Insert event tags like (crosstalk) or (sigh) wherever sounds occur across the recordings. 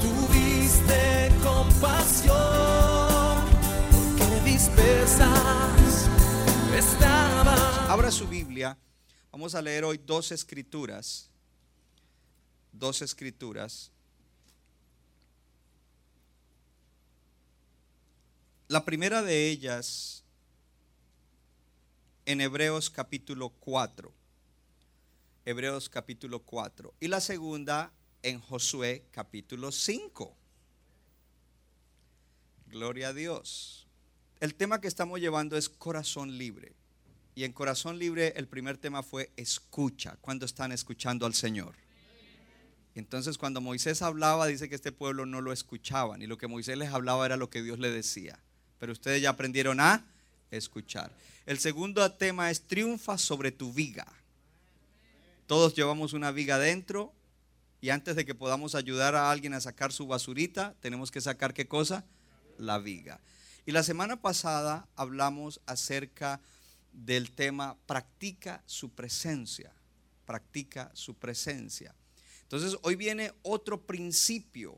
tuviste compasión, porque. Abra su Biblia. Vamos a leer hoy dos escrituras. Dos escrituras. La primera de ellas en Hebreos capítulo 4. Hebreos capítulo 4. Y la segunda en Josué capítulo 5. Gloria a Dios. El tema que estamos llevando es corazón libre. Y en corazón libre el primer tema fue escucha. Cuando están escuchando al Señor? Entonces cuando Moisés hablaba, dice que este pueblo no lo escuchaban. Y lo que Moisés les hablaba era lo que Dios le decía. Pero ustedes ya aprendieron a escuchar. El segundo tema es triunfa sobre tu viga. Todos llevamos una viga dentro y antes de que podamos ayudar a alguien a sacar su basurita, tenemos que sacar qué cosa? La viga. Y la semana pasada hablamos acerca del tema practica su presencia, practica su presencia. Entonces hoy viene otro principio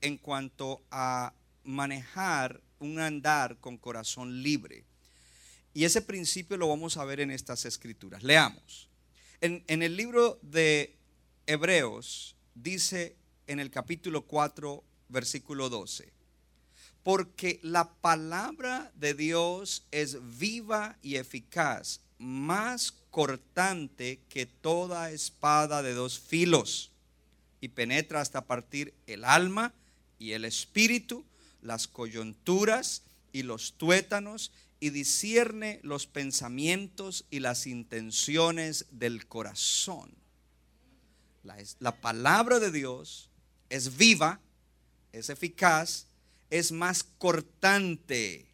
en cuanto a manejar un andar con corazón libre. Y ese principio lo vamos a ver en estas escrituras. Leamos. En, en el libro de Hebreos dice en el capítulo 4, versículo 12 porque la palabra de Dios es viva y eficaz, más cortante que toda espada de dos filos, y penetra hasta partir el alma y el espíritu, las coyunturas y los tuétanos, y discierne los pensamientos y las intenciones del corazón. La, la palabra de Dios es viva, es eficaz, es más cortante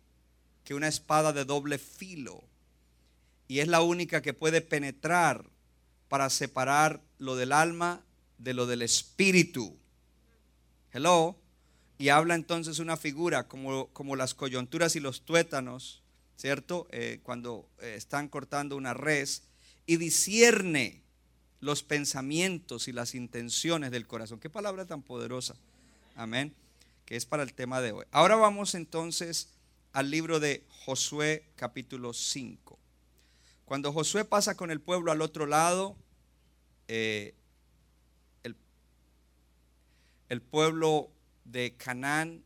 que una espada de doble filo y es la única que puede penetrar para separar lo del alma de lo del espíritu. Hello. Y habla entonces una figura como, como las coyunturas y los tuétanos, ¿cierto? Eh, cuando eh, están cortando una res y discierne los pensamientos y las intenciones del corazón. Qué palabra tan poderosa. Amén que es para el tema de hoy. Ahora vamos entonces al libro de Josué capítulo 5. Cuando Josué pasa con el pueblo al otro lado, eh, el, pueblo de Canaán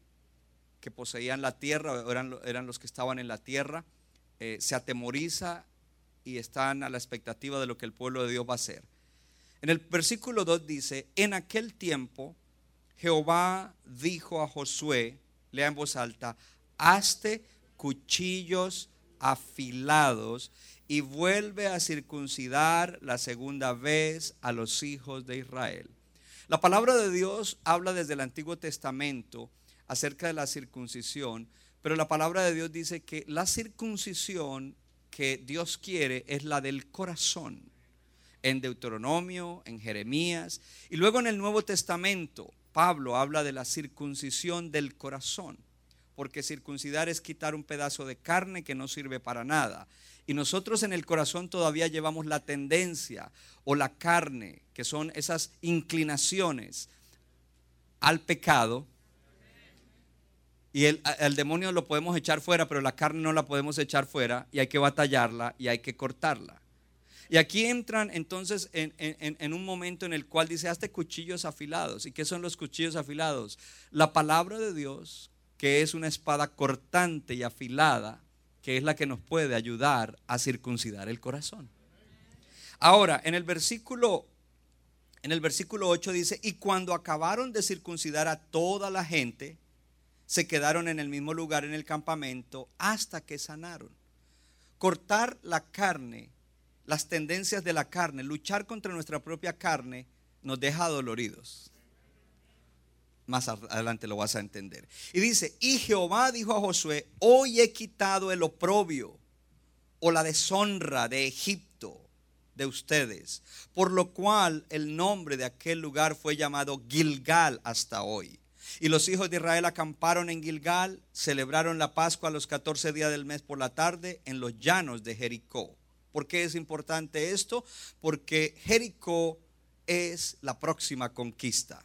que poseían la tierra, eran, eran los que estaban en la tierra, eh, se atemoriza y están a la expectativa de lo que el pueblo de Dios va a hacer. En el versículo 2 dice, en aquel tiempo Jehová dijo a Josué, lea en voz alta, hazte cuchillos afilados y vuelve a circuncidar la segunda vez a los hijos de Israel. La palabra de Dios habla desde el Antiguo Testamento acerca de la circuncisión, pero la palabra de Dios dice que la circuncisión que Dios quiere es la del corazón. En Deuteronomio, en Jeremías, y luego en el Nuevo Testamento, Pablo habla de la circuncisión del corazón, porque circuncidar es quitar un pedazo de carne que no sirve para nada. Y nosotros en el corazón todavía llevamos la tendencia o la carne, que son esas inclinaciones al pecado. Y el, el, demonio lo podemos echar fuera, pero la carne no la podemos echar fuera y hay que batallarla y hay que cortarla. Y aquí entran entonces en, un momento en el cual dice, hazte cuchillos afilados. ¿Y qué son los cuchillos afilados? La palabra de Dios, que es una espada cortante y afilada, que es la que nos puede ayudar a circuncidar el corazón. Ahora, en el versículo en el versículo 8 dice, "Y cuando acabaron de circuncidar a toda la gente, se quedaron en el mismo lugar en el campamento hasta que sanaron." Cortar la carne las tendencias de la carne, luchar contra nuestra propia carne, nos deja doloridos. Más adelante lo vas a entender. Y dice, y Jehová dijo a Josué, hoy he quitado el oprobio o la deshonra de Egipto de ustedes, por lo cual el nombre de aquel lugar fue llamado Gilgal hasta hoy. Y los hijos de Israel acamparon en Gilgal, celebraron la Pascua a los 14 días del mes por la tarde en los llanos de Jericó. ¿Por qué es importante esto? Porque Jericó es la próxima conquista.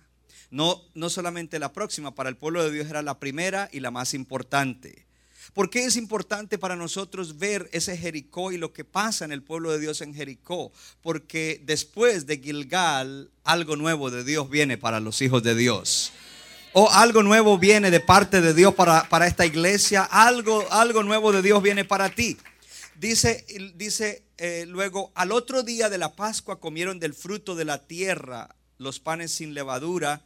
No, no solamente la próxima, para el pueblo de Dios era la primera y la más importante. ¿Por qué es importante para nosotros ver ese Jericó y lo que pasa en el pueblo de Dios en Jericó? Porque después de Gilgal, algo nuevo de Dios viene para los hijos de Dios. O algo nuevo viene de parte de Dios para, para esta iglesia. Algo, algo nuevo de Dios viene para ti. Dice, dice eh, luego, al otro día de la Pascua comieron del fruto de la tierra los panes sin levadura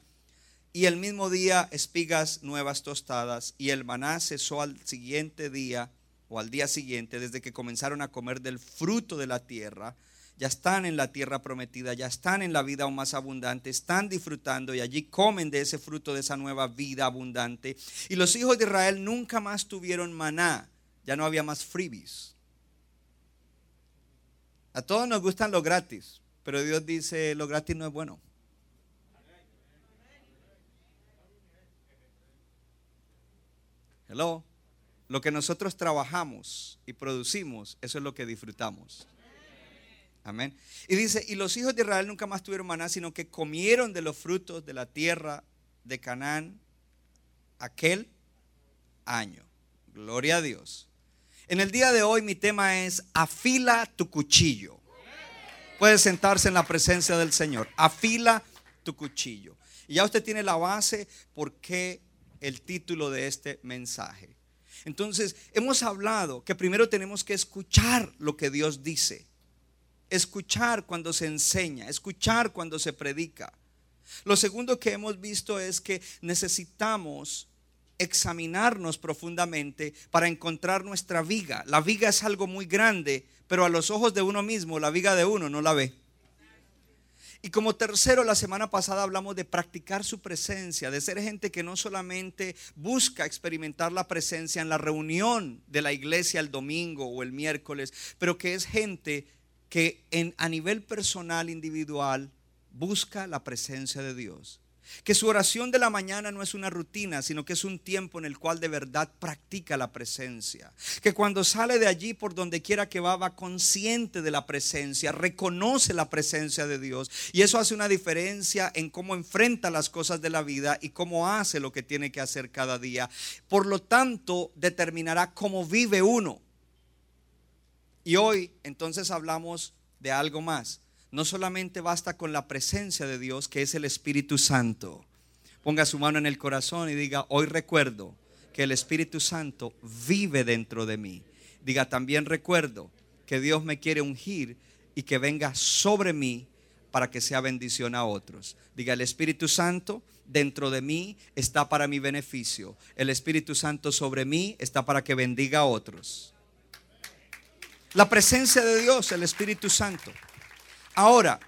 y el mismo día espigas nuevas tostadas y el maná cesó al siguiente día o al día siguiente desde que comenzaron a comer del fruto de la tierra. Ya están en la tierra prometida, ya están en la vida aún más abundante, están disfrutando y allí comen de ese fruto de esa nueva vida abundante. Y los hijos de Israel nunca más tuvieron maná, ya no había más freebies. A todos nos gustan lo gratis, pero Dios dice lo gratis no es bueno. Hello. Lo que nosotros trabajamos y producimos, eso es lo que disfrutamos. Amén. Y dice, y los hijos de Israel nunca más tuvieron maná, sino que comieron de los frutos de la tierra de Canaán aquel año. Gloria a Dios. En el día de hoy mi tema es afila tu cuchillo. Puede sentarse en la presencia del Señor. Afila tu cuchillo. Y ya usted tiene la base por qué el título de este mensaje. Entonces, hemos hablado que primero tenemos que escuchar lo que Dios dice. Escuchar cuando se enseña, escuchar cuando se predica. Lo segundo que hemos visto es que necesitamos examinarnos profundamente para encontrar nuestra viga. La viga es algo muy grande, pero a los ojos de uno mismo, la viga de uno no la ve. Y como tercero, la semana pasada hablamos de practicar su presencia, de ser gente que no solamente busca experimentar la presencia en la reunión de la iglesia el domingo o el miércoles, pero que es gente que a nivel personal, individual, busca la presencia de Dios. Que su oración de la mañana no es una rutina, sino que es un tiempo en el cual de verdad practica la presencia. Que cuando sale de allí, por donde quiera que va, va consciente de la presencia, reconoce la presencia de Dios. Y eso hace una diferencia en cómo enfrenta las cosas de la vida y cómo hace lo que tiene que hacer cada día. Por lo tanto, determinará cómo vive uno. Y hoy entonces hablamos de algo más no solamente basta con la presencia de Dios, que es el Espíritu Santo. Ponga su mano en el corazón y diga, hoy recuerdo que el Espíritu Santo vive dentro de mí. Diga, también recuerdo que Dios me quiere ungir y que venga sobre mí para que sea bendición a otros. Diga, el Espíritu Santo dentro de mí está para mi beneficio. El Espíritu Santo sobre mí está para que bendiga a otros. La presencia de Dios, el Espíritu Santo. Ahora,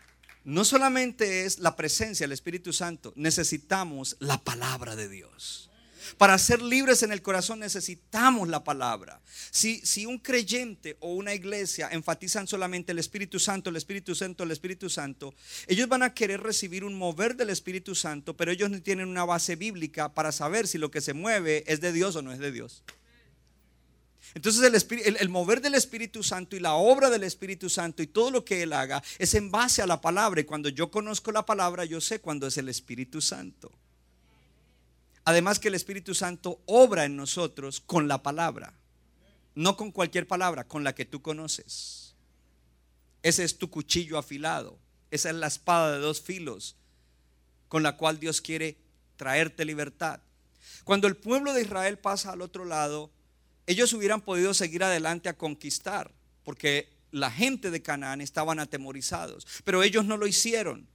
no solamente es la presencia del Espíritu Santo, necesitamos la palabra de Dios. Para ser libres en el corazón necesitamos la palabra. Si, si un creyente o una iglesia enfatizan solamente el Espíritu Santo, el Espíritu Santo, el Espíritu Santo, ellos van a querer recibir un mover del Espíritu Santo, pero ellos no tienen una base bíblica para saber si lo que se mueve es de Dios o no es de Dios. Entonces el, mover del Espíritu Santo y la obra del Espíritu Santo y todo lo que Él haga es en base a la palabra. Y cuando yo conozco la palabra, yo sé cuándo es el Espíritu Santo. Además que el Espíritu Santo obra en nosotros con la palabra. No con cualquier palabra, con la que tú conoces. Ese es tu cuchillo afilado. Esa es la espada de dos filos con la cual Dios quiere traerte libertad. Cuando el pueblo de Israel pasa al otro lado, ellos hubieran podido seguir adelante a conquistar, porque la gente de Canaán estaban atemorizados, pero ellos no lo hicieron.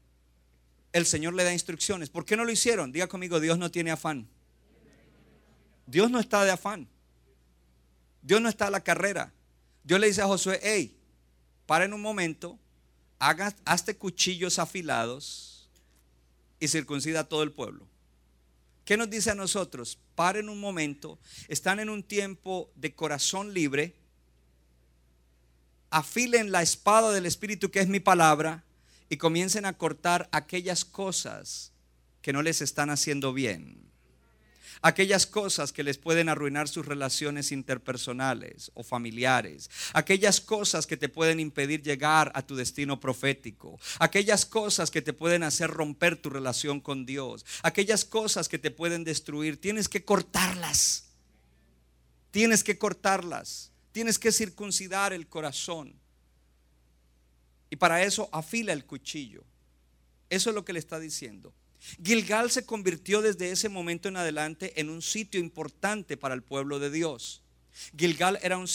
El Señor le da instrucciones. ¿Por qué no lo hicieron? Diga conmigo, Dios no tiene afán. Dios no está de afán. Dios no está a la carrera. Dios le dice a Josué, hey, para en un momento, hazte cuchillos afilados y circuncida a todo el pueblo. ¿Qué nos dice a nosotros? Paren un momento, están en un tiempo de corazón libre, afilen la espada del Espíritu que es mi palabra y comiencen a cortar aquellas cosas que no les están haciendo bien aquellas cosas que les pueden arruinar sus relaciones interpersonales o familiares, aquellas cosas que te pueden impedir llegar a tu destino profético, aquellas cosas que te pueden hacer romper tu relación con Dios, aquellas cosas que te pueden destruir, tienes que cortarlas. Tienes que cortarlas. Tienes que circuncidar el corazón. Y para eso afila el cuchillo. Eso es lo que le está diciendo. Gilgal se convirtió desde ese momento en adelante en un sitio importante para el pueblo de Dios. Gilgal era un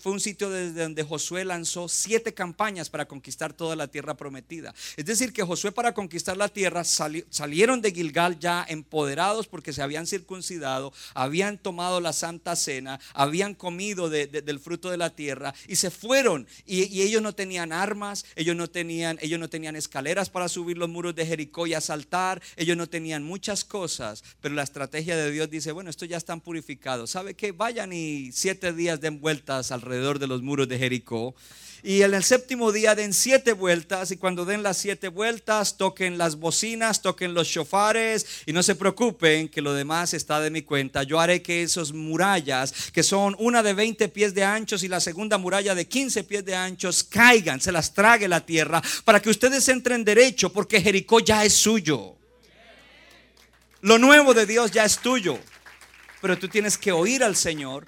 fue un sitio desde donde Josué lanzó siete campañas para conquistar toda la tierra prometida. Es decir, que Josué para conquistar la tierra salieron de Gilgal ya empoderados porque se habían circuncidado, habían tomado la santa cena, habían comido del fruto de la tierra y se fueron. Y, ellos no tenían armas, ellos no tenían, ellos no tenían escaleras para subir los muros de Jericó y asaltar, ellos no tenían muchas cosas, pero la estrategia de Dios dice, bueno, estos ya están purificados. ¿Sabe qué? Vayan y siete días den vueltas alrededor de los muros de Jericó. Y en el séptimo día den siete vueltas y cuando den las siete vueltas toquen las bocinas, toquen los shofares y no se preocupen que lo demás está de mi cuenta. Yo haré que esos murallas, que son una de 20 pies de anchos y la segunda muralla de 15 pies de anchos, caigan, se las trague la tierra para que ustedes entren derecho porque Jericó ya es suyo. Lo nuevo de Dios ya es tuyo. Pero tú tienes que oír al Señor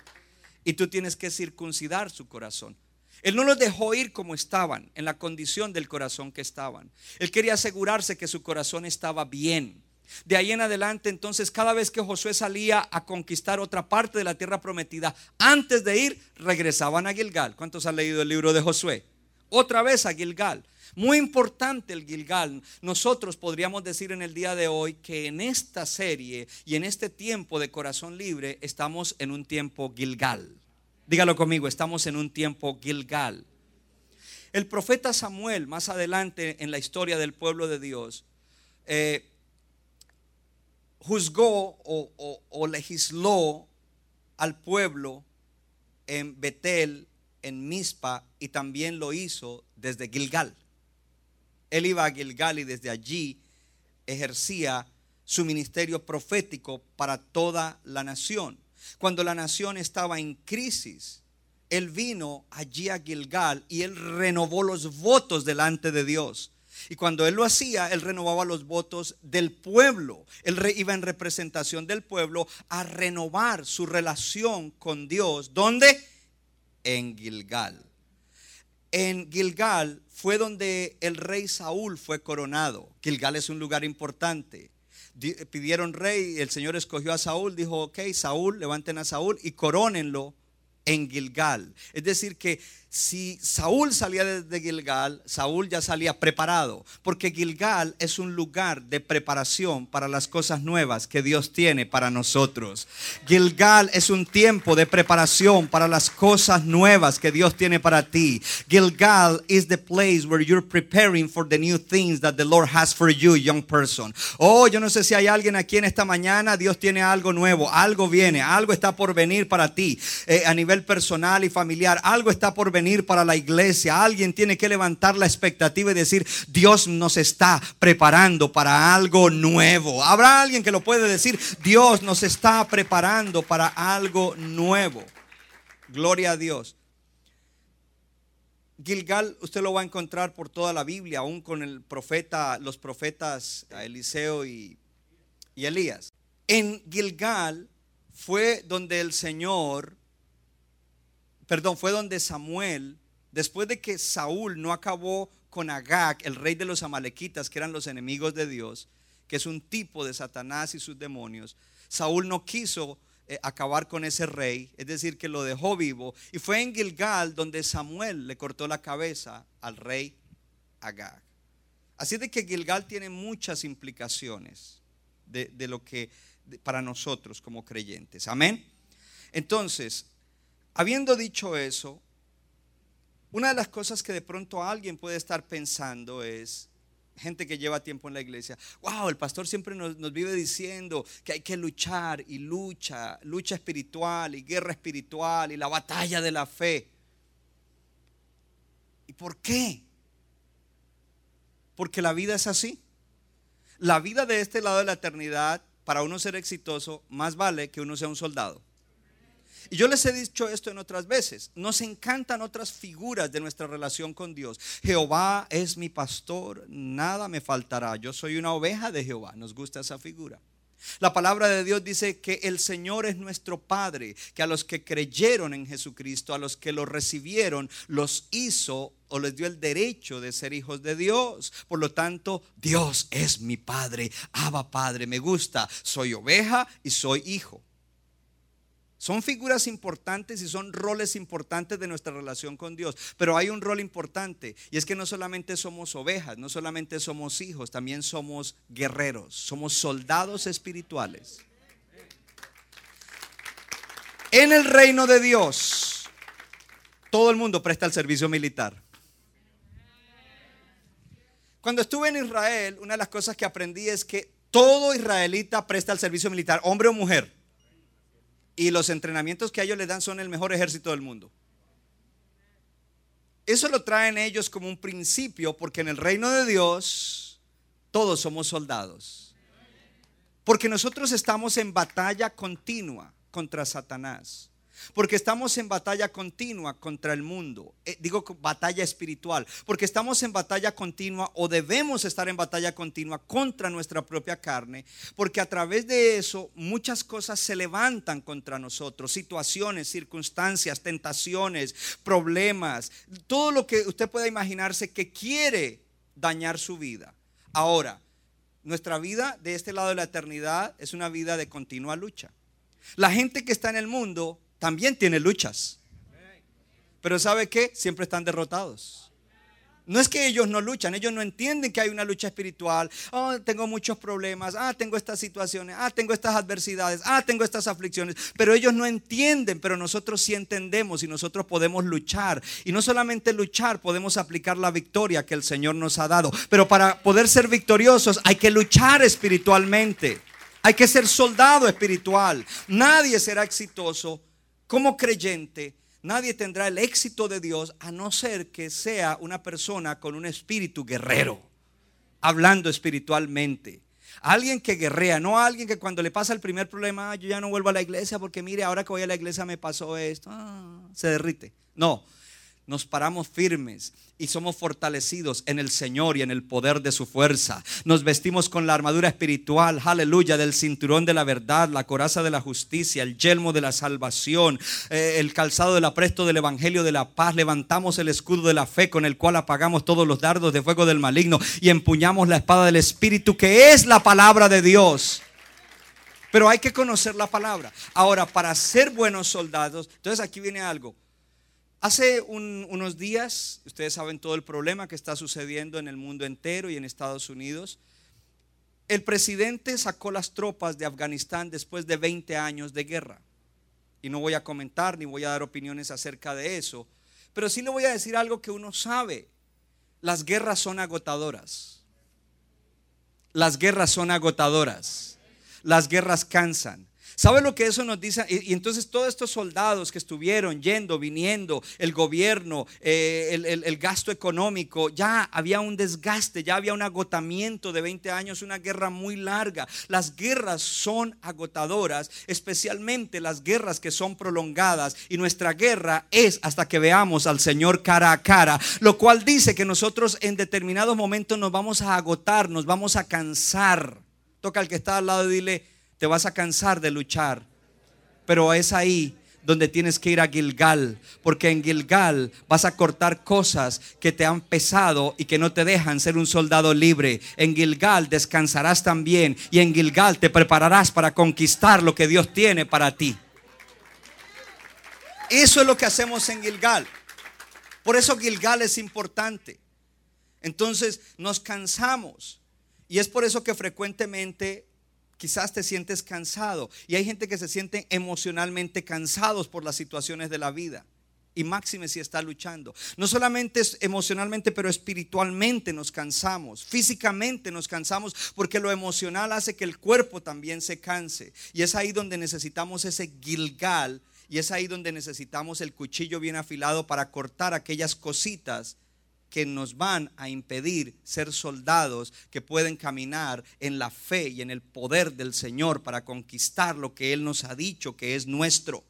y tú tienes que circuncidar su corazón. Él no los dejó ir como estaban, en la condición del corazón que estaban. Él quería asegurarse que su corazón estaba bien. De ahí en adelante, entonces, cada vez que Josué salía a conquistar otra parte de la tierra prometida, antes de ir, regresaban a Gilgal. ¿Cuántos han leído el libro de Josué? Otra vez a Gilgal. Muy importante el Gilgal. Nosotros podríamos decir en el día de hoy que en esta serie y en este tiempo de corazón libre estamos en un tiempo Gilgal. Dígalo conmigo, estamos en un tiempo Gilgal. El profeta Samuel, más adelante en la historia del pueblo de Dios, eh, juzgó o, o legisló al pueblo en Betel, en Mizpa, y también lo hizo desde Gilgal. Él iba a Gilgal y desde allí ejercía su ministerio profético para toda la nación. Cuando la nación estaba en crisis, él vino allí a Gilgal y él renovó los votos delante de Dios. Y cuando él lo hacía, él renovaba los votos del pueblo. Él iba en representación del pueblo a renovar su relación con Dios. ¿Dónde? En Gilgal. En Gilgal fue donde el rey Saúl fue coronado. Gilgal es un lugar importante. Pidieron rey, el Señor escogió a Saúl, dijo, ok, Saúl, levanten a Saúl y corónenlo en Gilgal. Es decir, que si Saúl salía desde Gilgal, Saúl ya salía preparado, porque Gilgal es un lugar de preparación para las cosas nuevas que Dios tiene para nosotros. Gilgal es un tiempo de preparación para las cosas nuevas que Dios tiene para ti. Gilgal is the place where you're preparing for the new things that the Lord has for you, young person. Oh, yo no sé si hay alguien aquí en esta mañana, Dios tiene algo nuevo, algo viene, algo está por venir para ti eh, a nivel personal y familiar, algo está por venir venir para la iglesia. Alguien tiene que levantar la expectativa y decir, Dios nos está preparando para algo nuevo. Habrá alguien que lo puede decir, Dios nos está preparando para algo nuevo. Gloria a Dios. Gilgal usted lo va a encontrar por toda la Biblia, aún con el profeta, los profetas Eliseo y, y Elías. En Gilgal fue donde el Señor perdón, fue donde Samuel, después de que Saúl no acabó con Agag, el rey de los amalequitas, que eran los enemigos de Dios, que es un tipo de Satanás y sus demonios, Saúl no quiso eh, acabar con ese rey, es decir, que lo dejó vivo. Y fue en Gilgal donde Samuel le cortó la cabeza al rey Agag. Así de que Gilgal tiene muchas implicaciones de, lo que para nosotros como creyentes. Amén. Entonces, Habiendo dicho eso, una de las cosas que de pronto alguien puede estar pensando es, gente que lleva tiempo en la iglesia, wow, el pastor siempre nos, nos, vive diciendo que hay que luchar y lucha, lucha espiritual y guerra espiritual y la batalla de la fe. ¿Y por qué? Porque la vida es así. La vida de este lado de la eternidad, para uno ser exitoso, más vale que uno sea un soldado. Y yo les he dicho esto en otras veces. Nos encantan otras figuras de nuestra relación con Dios. Jehová es mi pastor, nada me faltará. Yo soy una oveja de Jehová. Nos gusta esa figura. La palabra de Dios dice que el Señor es nuestro Padre, que a los que creyeron en Jesucristo, a los que lo recibieron, los hizo o les dio el derecho de ser hijos de Dios. Por lo tanto, Dios es mi Padre, Abba Padre, me gusta, soy oveja y soy hijo. Son figuras importantes y son roles importantes de nuestra relación con Dios. Pero hay un rol importante y es que no solamente somos ovejas, no solamente somos hijos, también somos guerreros, somos soldados espirituales. En el reino de Dios, todo el mundo presta el servicio militar. Cuando estuve en Israel, una de las cosas que aprendí es que todo israelita presta el servicio militar, hombre o mujer y los entrenamientos que a ellos les dan son el mejor ejército del mundo. Eso lo traen ellos como un principio porque en el reino de Dios todos somos soldados. Porque nosotros estamos en batalla continua contra Satanás. Porque estamos en batalla continua contra el mundo. Eh, digo batalla espiritual. Porque estamos en batalla continua o debemos estar en batalla continua contra nuestra propia carne. Porque a través de eso muchas cosas se levantan contra nosotros. Situaciones, circunstancias, tentaciones, problemas. Todo lo que usted pueda imaginarse que quiere dañar su vida. Ahora, nuestra vida de este lado de la eternidad es una vida de continua lucha. La gente que está en el mundo también tiene luchas. Pero ¿sabe qué? Siempre están derrotados. No es que ellos no luchan, ellos no entienden que hay una lucha espiritual. Oh, tengo muchos problemas. Ah, tengo estas situaciones. Ah, tengo estas adversidades. Ah, tengo estas aflicciones. Pero ellos no entienden, pero nosotros sí entendemos y nosotros podemos luchar. Y no solamente luchar, podemos aplicar la victoria que el Señor nos ha dado. Pero para poder ser victoriosos hay que luchar espiritualmente. Hay que ser soldado espiritual. Nadie será exitoso como creyente, nadie tendrá el éxito de Dios a no ser que sea una persona con un espíritu guerrero, hablando espiritualmente. Alguien que guerrea, no alguien que cuando le pasa el primer problema, yo ya no vuelvo a la iglesia porque mire, ahora que voy a la iglesia me pasó esto, ah, se derrite. No, nos paramos firmes y somos fortalecidos en el Señor y en el poder de su fuerza. Nos vestimos con la armadura espiritual, aleluya, del cinturón de la verdad, la coraza de la justicia, el yelmo de la salvación, eh, el calzado del apresto del evangelio de la paz. Levantamos el escudo de la fe con el cual apagamos todos los dardos de fuego del maligno y empuñamos la espada del Espíritu que es la palabra de Dios. Pero hay que conocer la palabra. Ahora, para ser buenos soldados, entonces aquí viene algo. Hace unos días, ustedes saben todo el problema que está sucediendo en el mundo entero y en Estados Unidos. El presidente sacó las tropas de Afganistán después de 20 años de guerra. Y no voy a comentar ni voy a dar opiniones acerca de eso. Pero sí le voy a decir algo que uno sabe. Las guerras son agotadoras. Las guerras son agotadoras. Las guerras cansan. ¿Sabe lo que eso nos dice? Y, entonces todos estos soldados que estuvieron yendo, viniendo, el gobierno, eh, el, gasto económico, ya había un desgaste, ya había un agotamiento de 20 años, una guerra muy larga. Las guerras son agotadoras, especialmente las guerras que son prolongadas. Y nuestra guerra es hasta que veamos al Señor cara a cara, lo cual dice que nosotros en determinados momentos nos vamos a agotar, nos vamos a cansar. Toca al que está al lado y dile, te vas a cansar de luchar. Pero es ahí donde tienes que ir a Gilgal, porque en Gilgal vas a cortar cosas que te han pesado y que no te dejan ser un soldado libre. En Gilgal descansarás también y en Gilgal te prepararás para conquistar lo que Dios tiene para ti. Eso es lo que hacemos en Gilgal. Por eso Gilgal es importante. Entonces nos cansamos y es por eso que frecuentemente Quizás te sientes cansado y hay gente que se siente emocionalmente cansados por las situaciones de la vida. y máxime si está luchando. No solamente es emocionalmente, pero espiritualmente nos cansamos, físicamente nos cansamos, porque lo emocional hace que el cuerpo también se canse. Y es ahí donde necesitamos ese Gilgal y es ahí donde necesitamos el cuchillo bien afilado para cortar aquellas cositas que nos van a impedir ser soldados que pueden caminar en la fe y en el poder del Señor para conquistar lo que Él nos ha dicho que es nuestro.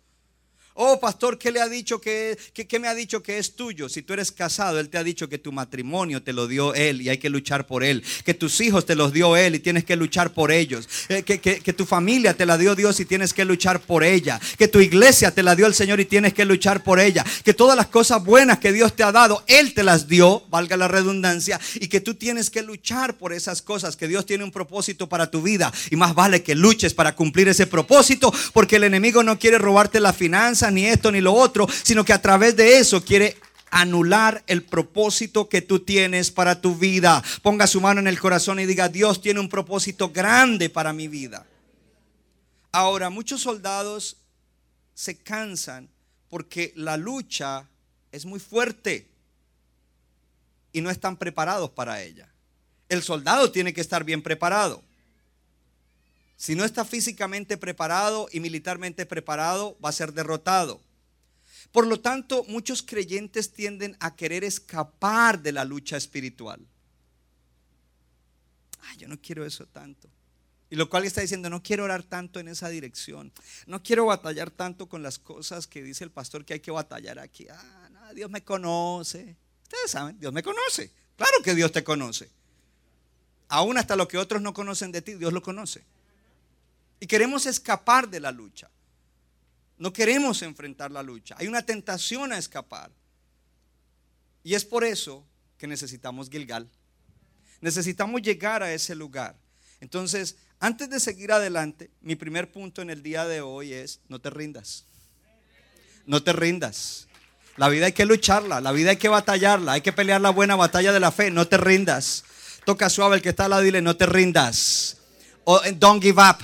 Oh, pastor, ¿qué le ha dicho que, me ha dicho que es tuyo? Si tú eres casado, Él te ha dicho que tu matrimonio te lo dio Él y hay que luchar por Él. Que tus hijos te los dio Él y tienes que luchar por ellos. Eh, que, que, tu familia te la dio Dios y tienes que luchar por ella. Que tu iglesia te la dio el Señor y tienes que luchar por ella. Que todas las cosas buenas que Dios te ha dado, Él te las dio, valga la redundancia. Y que tú tienes que luchar por esas cosas. Que Dios tiene un propósito para tu vida. Y más vale que luches para cumplir ese propósito. Porque el enemigo no quiere robarte la finanza ni esto ni lo otro, sino que a través de eso quiere anular el propósito que tú tienes para tu vida. Ponga su mano en el corazón y diga, Dios tiene un propósito grande para mi vida. Ahora, muchos soldados se cansan porque la lucha es muy fuerte y no están preparados para ella. El soldado tiene que estar bien preparado. Si no está físicamente preparado y militarmente preparado, va a ser derrotado. Por lo tanto, muchos creyentes tienden a querer escapar de la lucha espiritual. Ay, yo no quiero eso tanto. Y lo cual está diciendo, no quiero orar tanto en esa dirección. No quiero batallar tanto con las cosas que dice el pastor que hay que batallar aquí. Ah, Dios me conoce. Ustedes saben, Dios me conoce. Claro que Dios te conoce. Aún hasta lo que otros no conocen de ti, Dios lo conoce. Y queremos escapar de la lucha. No queremos enfrentar la lucha. Hay una tentación a escapar. Y es por eso que necesitamos Gilgal. Necesitamos llegar a ese lugar. Entonces, antes de seguir adelante, mi primer punto en el día de hoy es, no te rindas. No te rindas. La vida hay que lucharla, la vida hay que batallarla, hay que pelear la buena batalla de la fe, no te rindas. Toca suave el que está al lado dile, no te rindas. don't give up.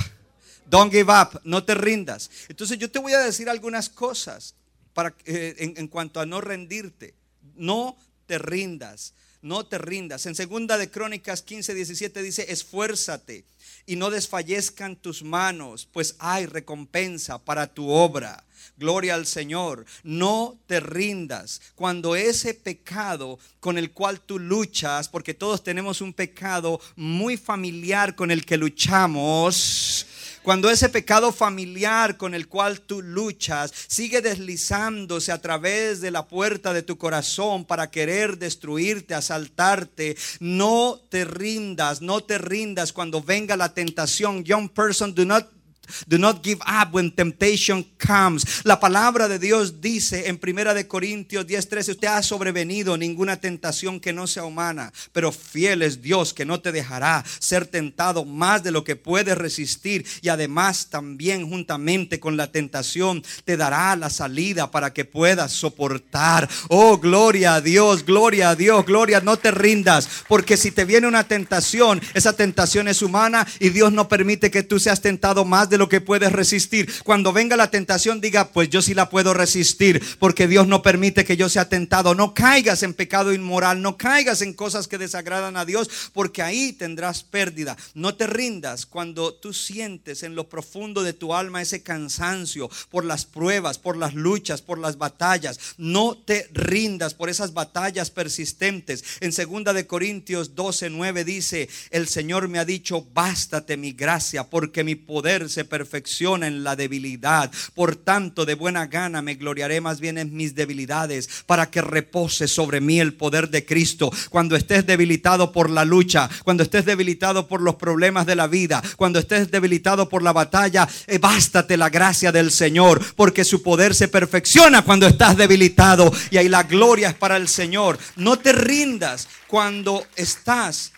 Don't give up, no te rindas. Entonces yo te voy a decir algunas cosas para, eh, en, cuanto a no rendirte. No te rindas, no te rindas. En segunda de Crónicas 15, 17 dice, esfuérzate y no desfallezcan tus manos, pues hay recompensa para tu obra. Gloria al Señor. No te rindas cuando ese pecado con el cual tú luchas, porque todos tenemos un pecado muy familiar con el que luchamos cuando ese pecado familiar con el cual tú luchas sigue deslizándose a través de la puerta de tu corazón para querer destruirte, asaltarte, no te rindas, no te rindas cuando venga la tentación. Young person, do not Do not give up when temptation comes. La palabra de Dios dice en Primera de Corintios 10:13, usted ha sobrevenido ninguna tentación que no sea humana, pero fiel es Dios que no te dejará ser tentado más de lo que puedes resistir y además también juntamente con la tentación te dará la salida para que puedas soportar. Oh, gloria a Dios, gloria a Dios, gloria, no te rindas, porque si te viene una tentación, esa tentación es humana y Dios no permite que tú seas tentado más de lo que puedes resistir. Cuando venga la tentación, diga, pues yo sí la puedo resistir, porque Dios no permite que yo sea tentado. No caigas en pecado inmoral, no caigas en cosas que desagradan a Dios, porque ahí tendrás pérdida. No te rindas cuando tú sientes en lo profundo de tu alma ese cansancio por las pruebas, por las luchas, por las batallas. No te rindas por esas batallas persistentes. En segunda de Corintios 12, 9 dice, el Señor me ha dicho, bástate mi gracia, porque mi poder se perfecciona en la debilidad. Por tanto, de buena gana me gloriaré más bien en mis debilidades para que repose sobre mí el poder de Cristo. Cuando estés debilitado por la lucha, cuando estés debilitado por los problemas de la vida, cuando estés debilitado por la batalla, eh, bástate la gracia del Señor, porque su poder se perfecciona cuando estás debilitado y ahí la gloria es para el Señor. No te rindas cuando estás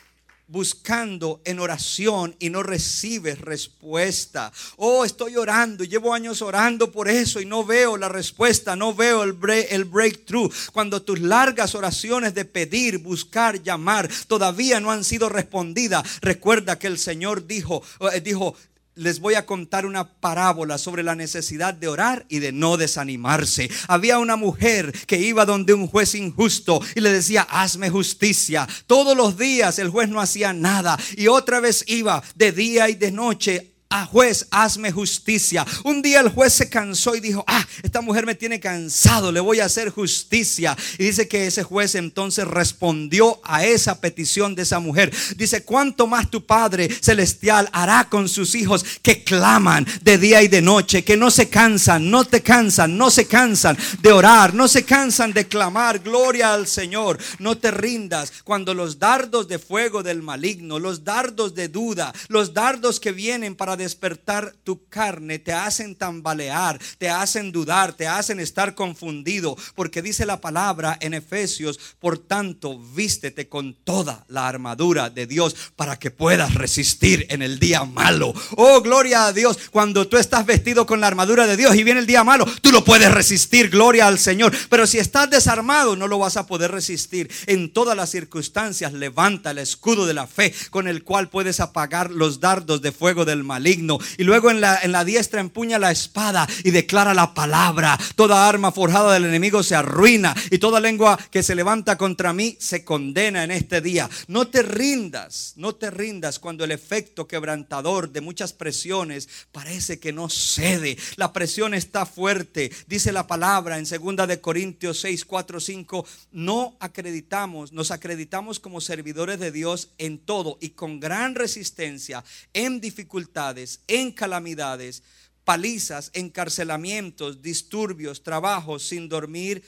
buscando en oración y no recibes respuesta. Oh, estoy orando llevo años orando por eso y no veo la respuesta, no veo el, el breakthrough. Cuando tus largas oraciones de pedir, buscar, llamar todavía no han sido respondidas, recuerda que el Señor dijo, eh, dijo, les voy a contar una parábola sobre la necesidad de orar y de no desanimarse. Había una mujer que iba donde un juez injusto y le decía, hazme justicia. Todos los días el juez no hacía nada y otra vez iba de día y de noche a juez, hazme justicia. Un día el juez se cansó y dijo, ah, esta mujer me tiene cansado, le voy a hacer justicia. Y dice que ese juez entonces respondió a esa petición de esa mujer. Dice, ¿cuánto más tu Padre Celestial hará con sus hijos que claman de día y de noche, que no se cansan, no te cansan, no se cansan de orar, no se cansan de clamar, gloria al Señor. No te rindas cuando los dardos de fuego del maligno, los dardos de duda, los dardos que vienen para despertar tu carne, te hacen tambalear, te hacen dudar, te hacen estar confundido, porque dice la palabra en Efesios, por tanto, vístete con toda la armadura de Dios para que puedas resistir en el día malo. Oh, gloria a Dios, cuando tú estás vestido con la armadura de Dios y viene el día malo, tú lo puedes resistir, gloria al Señor. Pero si estás desarmado, no lo vas a poder resistir. En todas las circunstancias, levanta el escudo de la fe con el cual puedes apagar los dardos de fuego del y luego en la, diestra empuña la espada y declara la palabra. Toda arma forjada del enemigo se arruina y toda lengua que se levanta contra mí se condena en este día. No te rindas, no te rindas cuando el efecto quebrantador de muchas presiones parece que no cede. La presión está fuerte. Dice la palabra en segunda de Corintios 6, 4, 5. No acreditamos, nos acreditamos como servidores de Dios en todo y con gran resistencia en dificultades en calamidades, palizas, encarcelamientos, disturbios, trabajos, sin dormir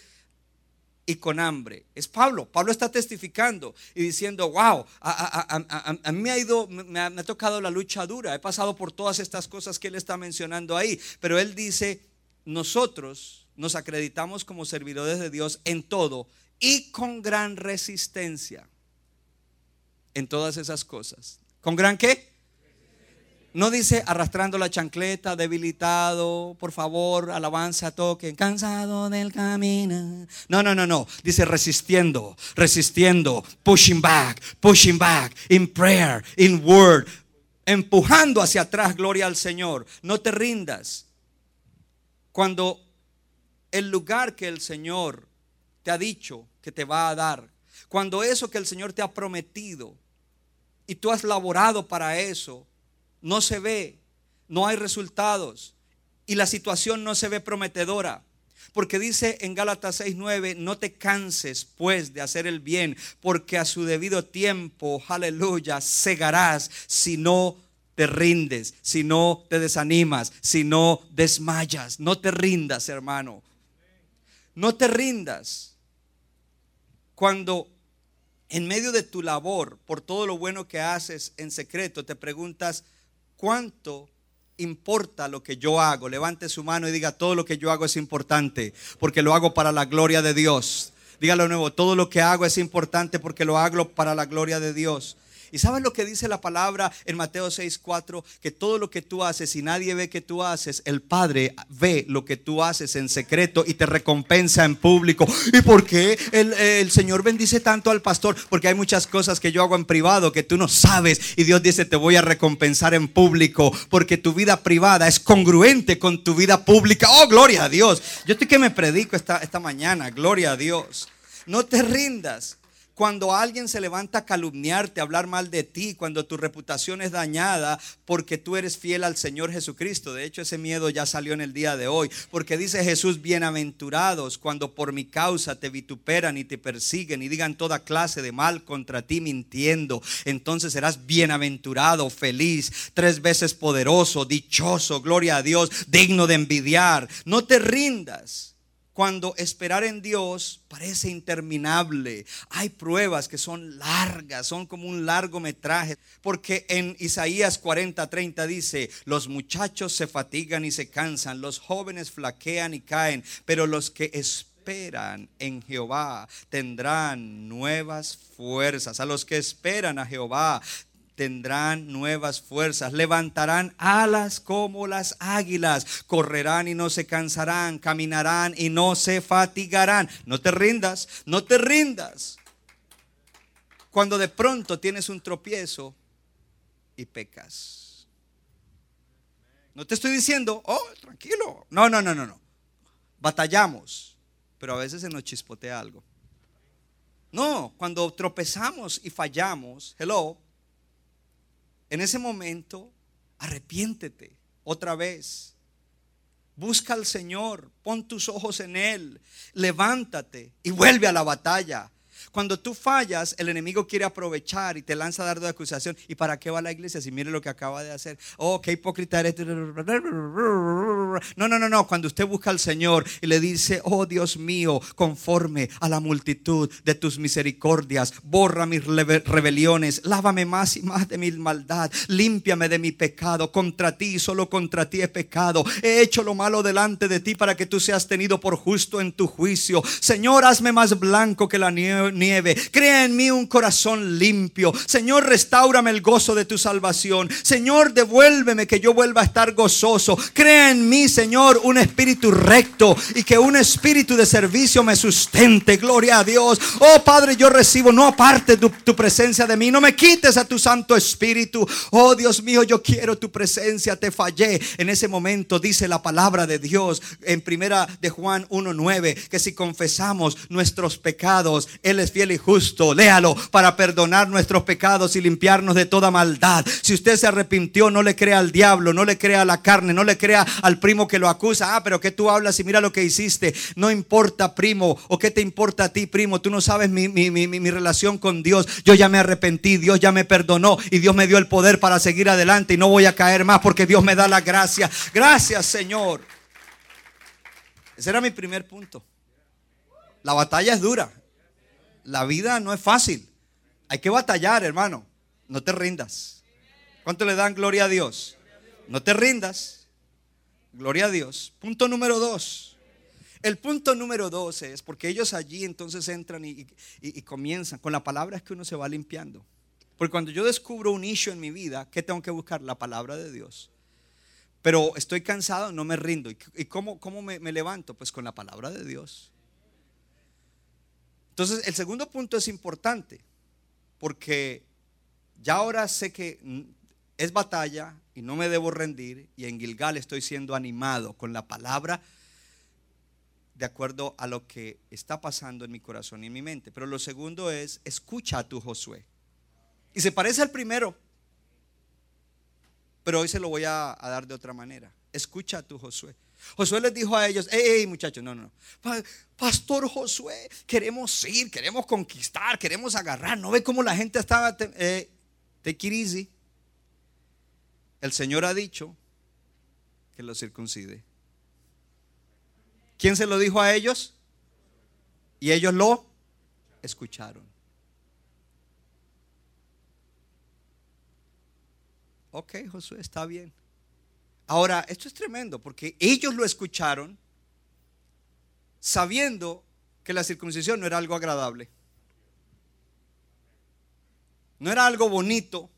y con hambre. Es Pablo. Pablo está testificando y diciendo, wow, a, mí me ha ido, me ha, tocado la lucha dura. He pasado por todas estas cosas que él está mencionando ahí. Pero él dice, nosotros nos acreditamos como servidores de Dios en todo y con gran resistencia en todas esas cosas. ¿Con gran qué? No dice arrastrando la chancleta, debilitado, por favor, alabanza, toque, cansado del camino. No, no, no, no. Dice resistiendo, resistiendo, pushing back, pushing back, in prayer, in word, empujando hacia atrás, gloria al Señor. No te rindas. Cuando el lugar que el Señor te ha dicho que te va a dar, cuando eso que el Señor te ha prometido y tú has laborado para eso, no se ve, no hay resultados y la situación no se ve prometedora. Porque dice en Gálatas 6:9, no te canses pues de hacer el bien, porque a su debido tiempo, aleluya, cegarás si no te rindes, si no te desanimas, si no desmayas. No te rindas, hermano. No te rindas. Cuando en medio de tu labor, por todo lo bueno que haces en secreto, te preguntas, ¿Cuánto importa lo que yo hago? Levante su mano y diga, todo lo que yo hago es importante, porque lo hago para la gloria de Dios. Dígalo de nuevo, todo lo que hago es importante porque lo hago para la gloria de Dios. ¿Y sabes lo que dice la palabra en Mateo 6:4? Que todo lo que tú haces y nadie ve que tú haces, el Padre ve lo que tú haces en secreto y te recompensa en público. ¿Y por qué el, el Señor bendice tanto al pastor? Porque hay muchas cosas que yo hago en privado que tú no sabes y Dios dice te voy a recompensar en público porque tu vida privada es congruente con tu vida pública. Oh, gloria a Dios. Yo estoy que me predico esta, esta mañana, gloria a Dios. No te rindas. Cuando alguien se levanta a calumniarte, a hablar mal de ti, cuando tu reputación es dañada porque tú eres fiel al Señor Jesucristo. De hecho, ese miedo ya salió en el día de hoy. Porque dice Jesús, bienaventurados cuando por mi causa te vituperan y te persiguen y digan toda clase de mal contra ti mintiendo. Entonces serás bienaventurado, feliz, tres veces poderoso, dichoso, gloria a Dios, digno de envidiar. No te rindas cuando esperar en Dios parece interminable. Hay pruebas que son largas, son como un largometraje. Porque en Isaías 40, 30 dice, los muchachos se fatigan y se cansan, los jóvenes flaquean y caen, pero los que esperan en Jehová tendrán nuevas fuerzas. A los que esperan a Jehová tendrán nuevas fuerzas, levantarán alas como las águilas, correrán y no se cansarán, caminarán y no se fatigarán. No te rindas, no te rindas. Cuando de pronto tienes un tropiezo y pecas. No te estoy diciendo, oh, tranquilo. No, no, no, no, no. Batallamos, pero a veces se nos chispotea algo. No, cuando tropezamos y fallamos, hello, en ese momento arrepiéntete otra vez. Busca al Señor, pon tus ojos en Él, levántate y vuelve a la batalla. Cuando tú fallas, el enemigo quiere aprovechar y te lanza dardo de acusación. ¿Y para qué va la iglesia si mire lo que acaba de hacer? Oh, qué hipócrita eres. No, no, no, no. Cuando usted busca al Señor y le dice, oh Dios mío, conforme a la multitud de tus misericordias, borra mis rebeliones, lávame más y más de mi maldad, límpiame de mi pecado. Contra ti, solo contra ti he pecado. He hecho lo malo delante de ti para que tú seas tenido por justo en tu juicio. Señor, hazme más blanco que la nieve nieve. Crea en mí un corazón limpio. Señor, restaurame el gozo de tu salvación. Señor, devuélveme que yo vuelva a estar gozoso. Crea en mí, Señor, un espíritu recto y que un espíritu de servicio me sustente. Gloria a Dios. Oh Padre, yo recibo, no aparte tu, tu presencia de mí. No me quites a tu Santo Espíritu. Oh Dios mío, yo quiero tu presencia. Te fallé. En ese momento dice la palabra de Dios en primera de Juan 1.9 que si confesamos nuestros pecados, es fiel y justo. Léalo para perdonar nuestros pecados y limpiarnos de toda maldad. Si usted se arrepintió, no le crea al diablo, no le crea a la carne, no le crea al primo que lo acusa. Ah, pero que tú hablas y mira lo que hiciste. No importa, primo, o qué te importa a ti, primo. Tú no sabes mi, mi relación con Dios. Yo ya me arrepentí, Dios ya me perdonó y Dios me dio el poder para seguir adelante y no voy a caer más porque Dios me da la gracia. Gracias, Señor. Ese era mi primer punto. La batalla es dura. La vida no es fácil. Hay que batallar, hermano. No te rindas. ¿Cuánto le dan gloria a Dios? No te rindas. Gloria a Dios. Punto número dos. El punto número dos es porque ellos allí entonces entran y, comienzan. Con la palabra es que uno se va limpiando. Porque cuando yo descubro un issue en mi vida, ¿qué tengo que buscar? La palabra de Dios. Pero estoy cansado, no me rindo. ¿Y cómo, me levanto? Pues con la palabra de Dios. Entonces, el segundo punto es importante, porque ya ahora sé que es batalla y no me debo rendir, y en Gilgal estoy siendo animado con la palabra de acuerdo a lo que está pasando en mi corazón y en mi mente. Pero lo segundo es, escucha a tu Josué. Y se parece al primero, pero hoy se lo voy a, a dar de otra manera. Escucha a tu Josué. Josué les dijo a ellos, hey, muchachos, no, no, no. Pastor Josué, queremos ir, queremos conquistar, queremos agarrar. ¿No ve cómo la gente estaba? Eh, te El Señor ha dicho que lo circuncide. ¿Quién se lo dijo a ellos? Y ellos lo escucharon. Ok, Josué, está bien. Ahora, esto es tremendo porque ellos lo escucharon sabiendo que la circuncisión no era algo agradable. No era algo bonito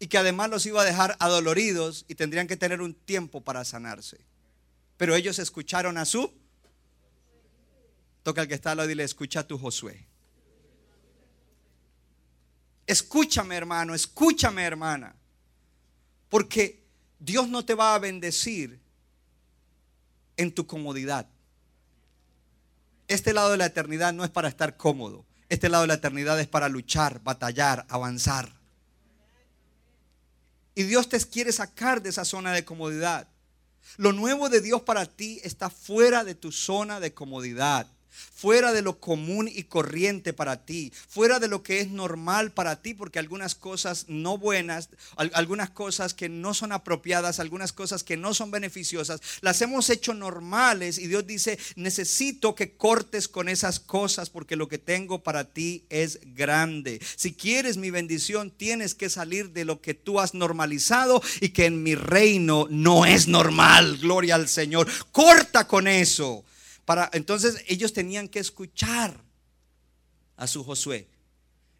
y que además los iba a dejar adoloridos y tendrían que tener un tiempo para sanarse. Pero ellos escucharon a su. Toca al que está al lado y le escucha a tu Josué. Escúchame hermano, escúchame hermana. Porque Dios no te va a bendecir en tu comodidad. Este lado de la eternidad no es para estar cómodo. Este lado de la eternidad es para luchar, batallar, avanzar. Y Dios te quiere sacar de esa zona de comodidad. Lo nuevo de Dios para ti está fuera de tu zona de comodidad fuera de lo común y corriente para ti, fuera de lo que es normal para ti, porque algunas cosas no buenas, algunas cosas que no son apropiadas, algunas cosas que no son beneficiosas, las hemos hecho normales y Dios dice, necesito que cortes con esas cosas porque lo que tengo para ti es grande. Si quieres mi bendición, tienes que salir de lo que tú has normalizado y que en mi reino no es normal. Gloria al Señor. Corta con eso entonces ellos tenían que escuchar a su Josué.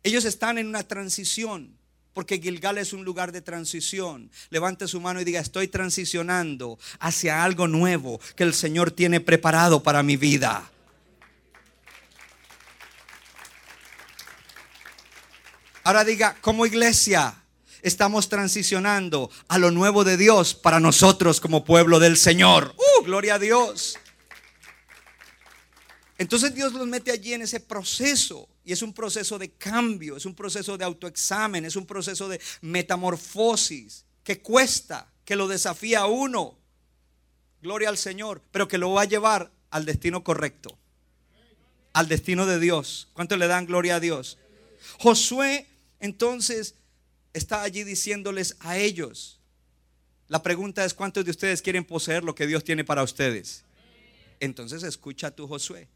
Ellos están en una transición, porque Gilgal es un lugar de transición. Levante su mano y diga, estoy transicionando hacia algo nuevo que el Señor tiene preparado para mi vida. Ahora diga, como iglesia, estamos transicionando a lo nuevo de Dios para nosotros como pueblo del Señor. ¡Uh! Gloria a Dios. Entonces Dios los mete allí en ese proceso. Y es un proceso de cambio, es un proceso de autoexamen, es un proceso de metamorfosis que cuesta, que lo desafía a uno. Gloria al Señor, pero que lo va a llevar al destino correcto, al destino de Dios. ¿Cuánto le dan gloria a Dios? Josué entonces está allí diciéndoles a ellos. La pregunta es, ¿cuántos de ustedes quieren poseer lo que Dios tiene para ustedes? Entonces escucha tú, Josué.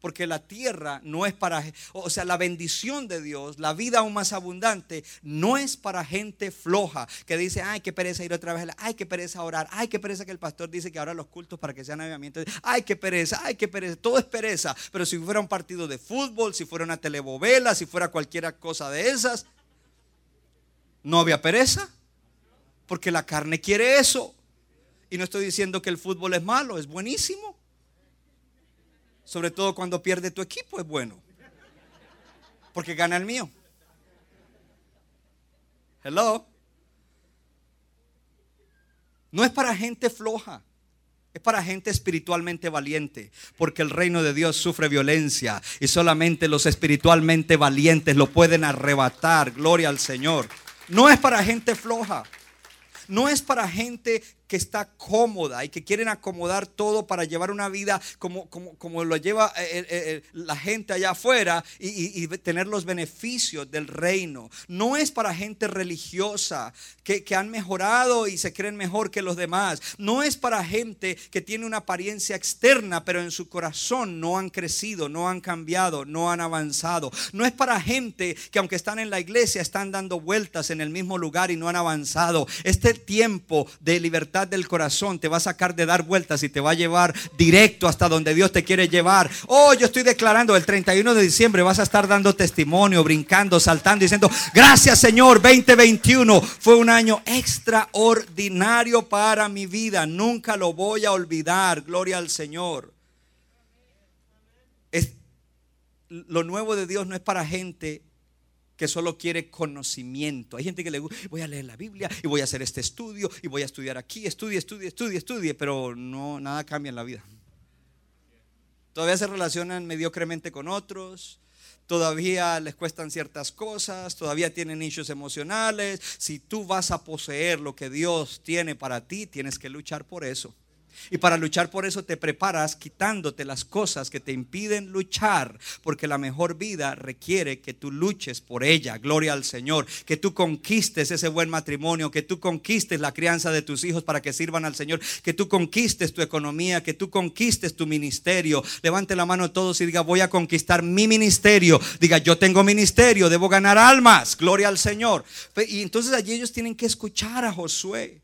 Porque la tierra no es para, o sea, la bendición de Dios, la vida aún más abundante, no es para gente floja que dice, ay, qué pereza ir otra vez, ay, qué pereza orar, ay, qué pereza que el pastor dice que ahora los cultos para que sean avivamientos, ay, qué pereza, ay, qué pereza, todo es pereza. Pero si fuera un partido de fútbol, si fuera una telebovela, si fuera cualquier cosa de esas, no había pereza, porque la carne quiere eso. Y no estoy diciendo que el fútbol es malo, es buenísimo. Sobre todo cuando pierde tu equipo es bueno. Porque gana el mío. Hello. No es para gente floja. Es para gente espiritualmente valiente, porque el reino de Dios sufre violencia y solamente los espiritualmente valientes lo pueden arrebatar. Gloria al Señor. No es para gente floja. No es para gente que está cómoda y que quieren acomodar todo para llevar una vida como, como, como lo lleva eh, eh, eh, la gente allá afuera y, tener los beneficios del reino. No es para gente religiosa que, que han mejorado y se creen mejor que los demás. No es para gente que tiene una apariencia externa, pero en su corazón no han crecido, no han cambiado, no han avanzado. No es para gente que aunque están en la iglesia están dando vueltas en el mismo lugar y no han avanzado. Este tiempo de libertad del corazón te va a sacar de dar vueltas y te va a llevar directo hasta donde Dios te quiere llevar. Oh, yo estoy declarando el 31 de diciembre vas a estar dando testimonio, brincando, saltando, diciendo, gracias Señor, 2021 fue un año extraordinario para mi vida. Nunca lo voy a olvidar. Gloria al Señor. Lo nuevo de Dios no es para gente que solo quiere conocimiento. Hay gente que le gusta, voy a leer la Biblia y voy a hacer este estudio y voy a estudiar aquí, estudie, estudie, estudie, estudie, pero no, nada cambia en la vida. Todavía se relacionan mediocremente con otros, todavía les cuestan ciertas cosas, todavía tienen nichos emocionales. Si tú vas a poseer lo que Dios tiene para ti, tienes que luchar por eso. Y para luchar por eso te preparas quitándote las cosas que te impiden luchar, porque la mejor vida requiere que tú luches por ella. Gloria al Señor. Que tú conquistes ese buen matrimonio, que tú conquistes la crianza de tus hijos para que sirvan al Señor, que tú conquistes tu economía, que tú conquistes tu ministerio. Levante la mano todos y diga, voy a conquistar mi ministerio. Diga, yo tengo ministerio, debo ganar almas. Gloria al Señor. Y entonces allí ellos tienen que escuchar a Josué.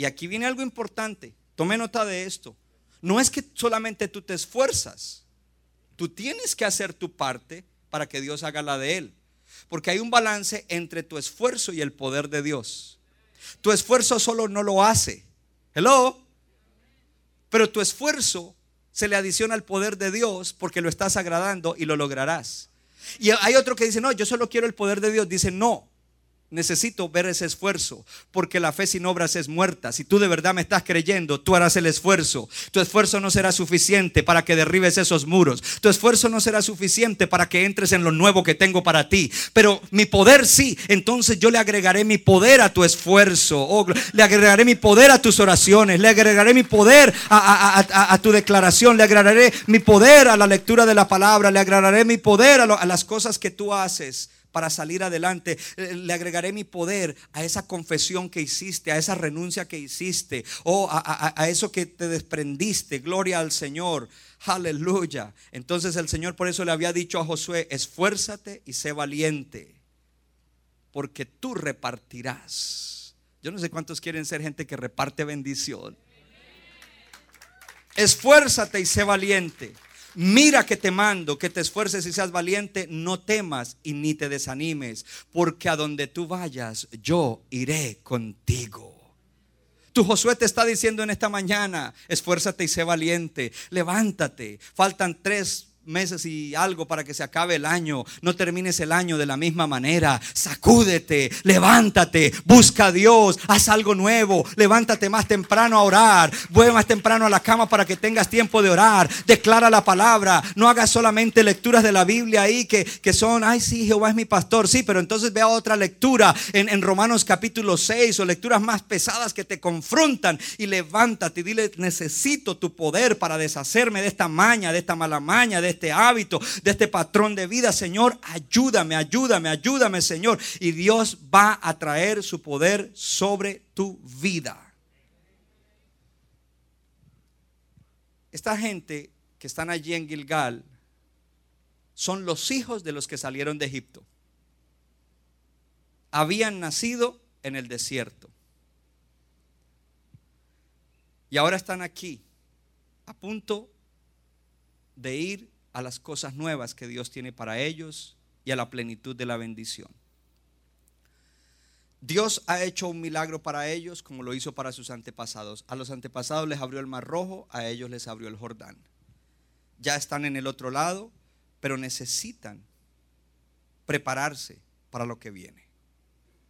Y aquí viene algo importante. Tome nota de esto. No es que solamente tú te esfuerzas. Tú tienes que hacer tu parte para que Dios haga la de Él. Porque hay un balance entre tu esfuerzo y el poder de Dios. Tu esfuerzo solo no lo hace. Hello. Pero tu esfuerzo se le adiciona al poder de Dios porque lo estás agradando y lo lograrás. Y hay otro que dice, no, yo solo quiero el poder de Dios. Dice, no, Necesito ver ese esfuerzo, porque la fe sin obras es muerta. Si tú de verdad me estás creyendo, tú harás el esfuerzo. Tu esfuerzo no será suficiente para que derribes esos muros. Tu esfuerzo no será suficiente para que entres en lo nuevo que tengo para ti. Pero mi poder sí. Entonces yo le agregaré mi poder a tu esfuerzo. Oh, le agregaré mi poder a tus oraciones. Le agregaré mi poder a, tu declaración. Le agregaré mi poder a la lectura de la palabra. Le agregaré mi poder a las cosas que tú haces para salir adelante. Eh, le agregaré mi poder a esa confesión que hiciste, a esa renuncia que hiciste, o a, eso que te desprendiste. Gloria al Señor. Aleluya. Entonces el Señor por eso le había dicho a Josué, esfuérzate y sé valiente, porque tú repartirás. Yo no sé cuántos quieren ser gente que reparte bendición. Esfuérzate y sé valiente. Mira que te mando, que te esfuerces y seas valiente, no temas y ni te desanimes, porque a donde tú vayas, yo iré contigo. Tu Josué te está diciendo en esta mañana, esfuérzate y sé valiente, levántate. Faltan tres meses y algo para que se acabe el año. No termines el año de la misma manera. Sacúdete, levántate, busca a Dios, haz algo nuevo. Levántate más temprano a orar. Vuelve más temprano a la cama para que tengas tiempo de orar. Declara la palabra. No hagas solamente lecturas de la Biblia ahí que, que son, ay, sí, Jehová es mi pastor. Sí, pero entonces vea otra lectura en, en Romanos capítulo 6 o lecturas más pesadas que te confrontan. Y levántate y dile, necesito tu poder para deshacerme de esta maña, de esta mala maña, de este hábito, de este patrón de vida. Señor, ayúdame, ayúdame, ayúdame, Señor. Y Dios va a traer su poder sobre tu vida. Esta gente que están allí en Gilgal son los hijos de los que salieron de Egipto. Habían nacido en el desierto. Y ahora están aquí, a punto de ir a las cosas nuevas que Dios tiene para ellos y a la plenitud de la bendición. Dios ha hecho un milagro para ellos como lo hizo para sus antepasados. A los antepasados les abrió el mar rojo, a ellos les abrió el Jordán. Ya están en el otro lado, pero necesitan prepararse para lo que viene.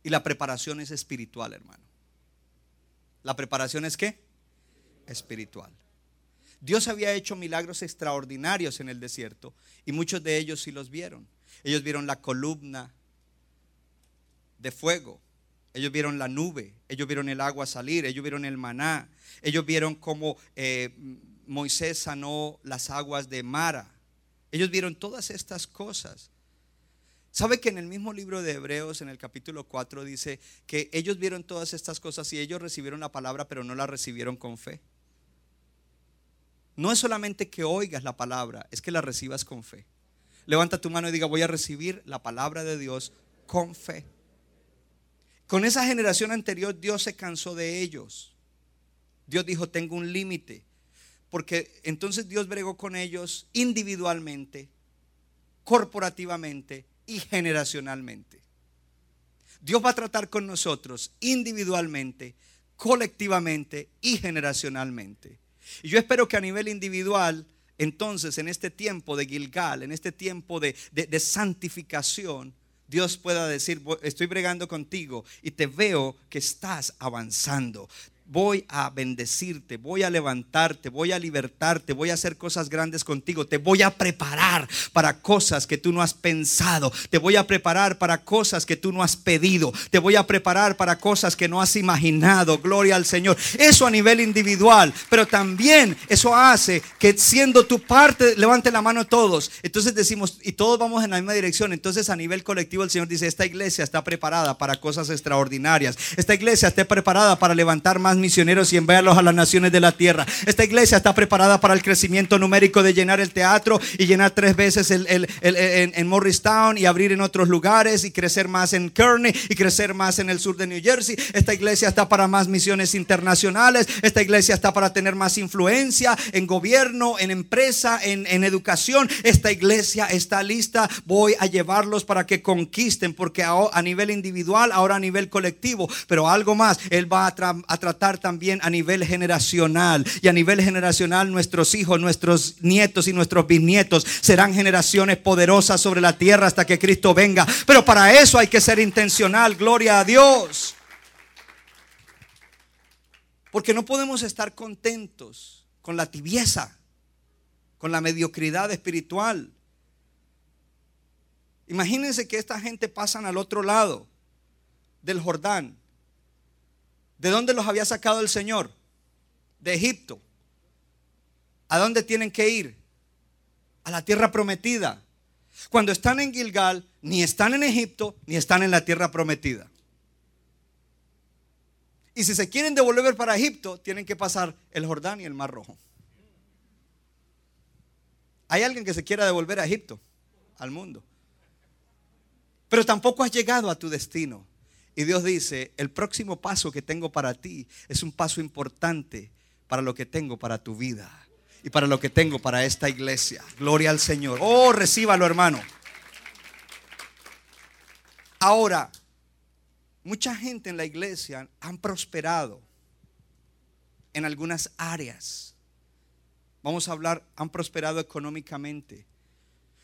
Y la preparación es espiritual, hermano. ¿La preparación es qué? Espiritual. Dios había hecho milagros extraordinarios en el desierto y muchos de ellos sí los vieron. Ellos vieron la columna de fuego, ellos vieron la nube, ellos vieron el agua salir, ellos vieron el maná, ellos vieron cómo eh, Moisés sanó las aguas de Mara, ellos vieron todas estas cosas. ¿Sabe que en el mismo libro de Hebreos, en el capítulo 4, dice que ellos vieron todas estas cosas y ellos recibieron la palabra, pero no la recibieron con fe? No es solamente que oigas la palabra, es que la recibas con fe. Levanta tu mano y diga, voy a recibir la palabra de Dios con fe. Con esa generación anterior Dios se cansó de ellos. Dios dijo, tengo un límite. Porque entonces Dios bregó con ellos individualmente, corporativamente y generacionalmente. Dios va a tratar con nosotros individualmente, colectivamente y generacionalmente. Y yo espero que a nivel individual, entonces en este tiempo de Gilgal, en este tiempo de, de santificación, Dios pueda decir, estoy bregando contigo y te veo que estás avanzando voy a bendecirte, voy a levantarte, voy a libertarte, voy a hacer cosas grandes contigo, te voy a preparar para cosas que tú no has pensado, te voy a preparar para cosas que tú no has pedido, te voy a preparar para cosas que no has imaginado, gloria al Señor. Eso a nivel individual, pero también eso hace que siendo tu parte, levante la mano todos, entonces decimos, y todos vamos en la misma dirección, entonces a nivel colectivo el Señor dice, esta iglesia está preparada para cosas extraordinarias, esta iglesia está preparada para levantar más misioneros y enviarlos a las naciones de la tierra. Esta iglesia está preparada para el crecimiento numérico de llenar el teatro y llenar tres veces el, en, Morristown y abrir en otros lugares y crecer más en Kearney y crecer más en el sur de New Jersey. Esta iglesia está para más misiones internacionales. Esta iglesia está para tener más influencia en gobierno, en empresa, en, educación. Esta iglesia está lista. Voy a llevarlos para que conquisten porque a, nivel individual, ahora a nivel colectivo, pero algo más. Él va a tratar también a nivel generacional. Y a nivel generacional nuestros hijos, nuestros nietos y nuestros bisnietos serán generaciones poderosas sobre la tierra hasta que Cristo venga. Pero para eso hay que ser intencional. Gloria a Dios. Porque no podemos estar contentos con la tibieza, con la mediocridad espiritual. Imagínense que esta gente pasan al otro lado del Jordán ¿De dónde los había sacado el Señor? De Egipto. ¿A dónde tienen que ir? A la tierra prometida. Cuando están en Gilgal, ni están en Egipto, ni están en la tierra prometida. Y si se quieren devolver para Egipto, tienen que pasar el Jordán y el Mar Rojo. Hay alguien que se quiera devolver a Egipto, al mundo. Pero tampoco has llegado a tu destino. Y Dios dice, el próximo paso que tengo para ti es un paso importante para lo que tengo para tu vida y para lo que tengo para esta iglesia. Gloria al Señor. Oh, recíbalo hermano. Ahora, mucha gente en la iglesia han prosperado en algunas áreas. Vamos a hablar, han prosperado económicamente,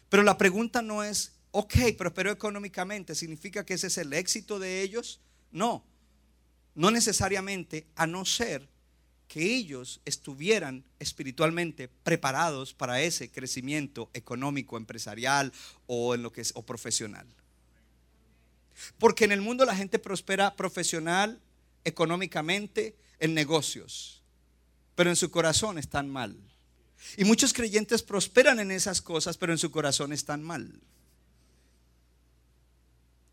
Pero la pregunta no es, ok, prosperó económicamente, ¿significa que ese es el éxito de ellos? No, no necesariamente, a no ser que ellos estuvieran espiritualmente preparados para ese crecimiento económico, empresarial o en lo que es o profesional. Porque en el mundo la gente prospera profesional, económicamente, en negocios, pero en su corazón están mal. Y muchos creyentes prosperan en esas cosas, pero en su corazón están mal.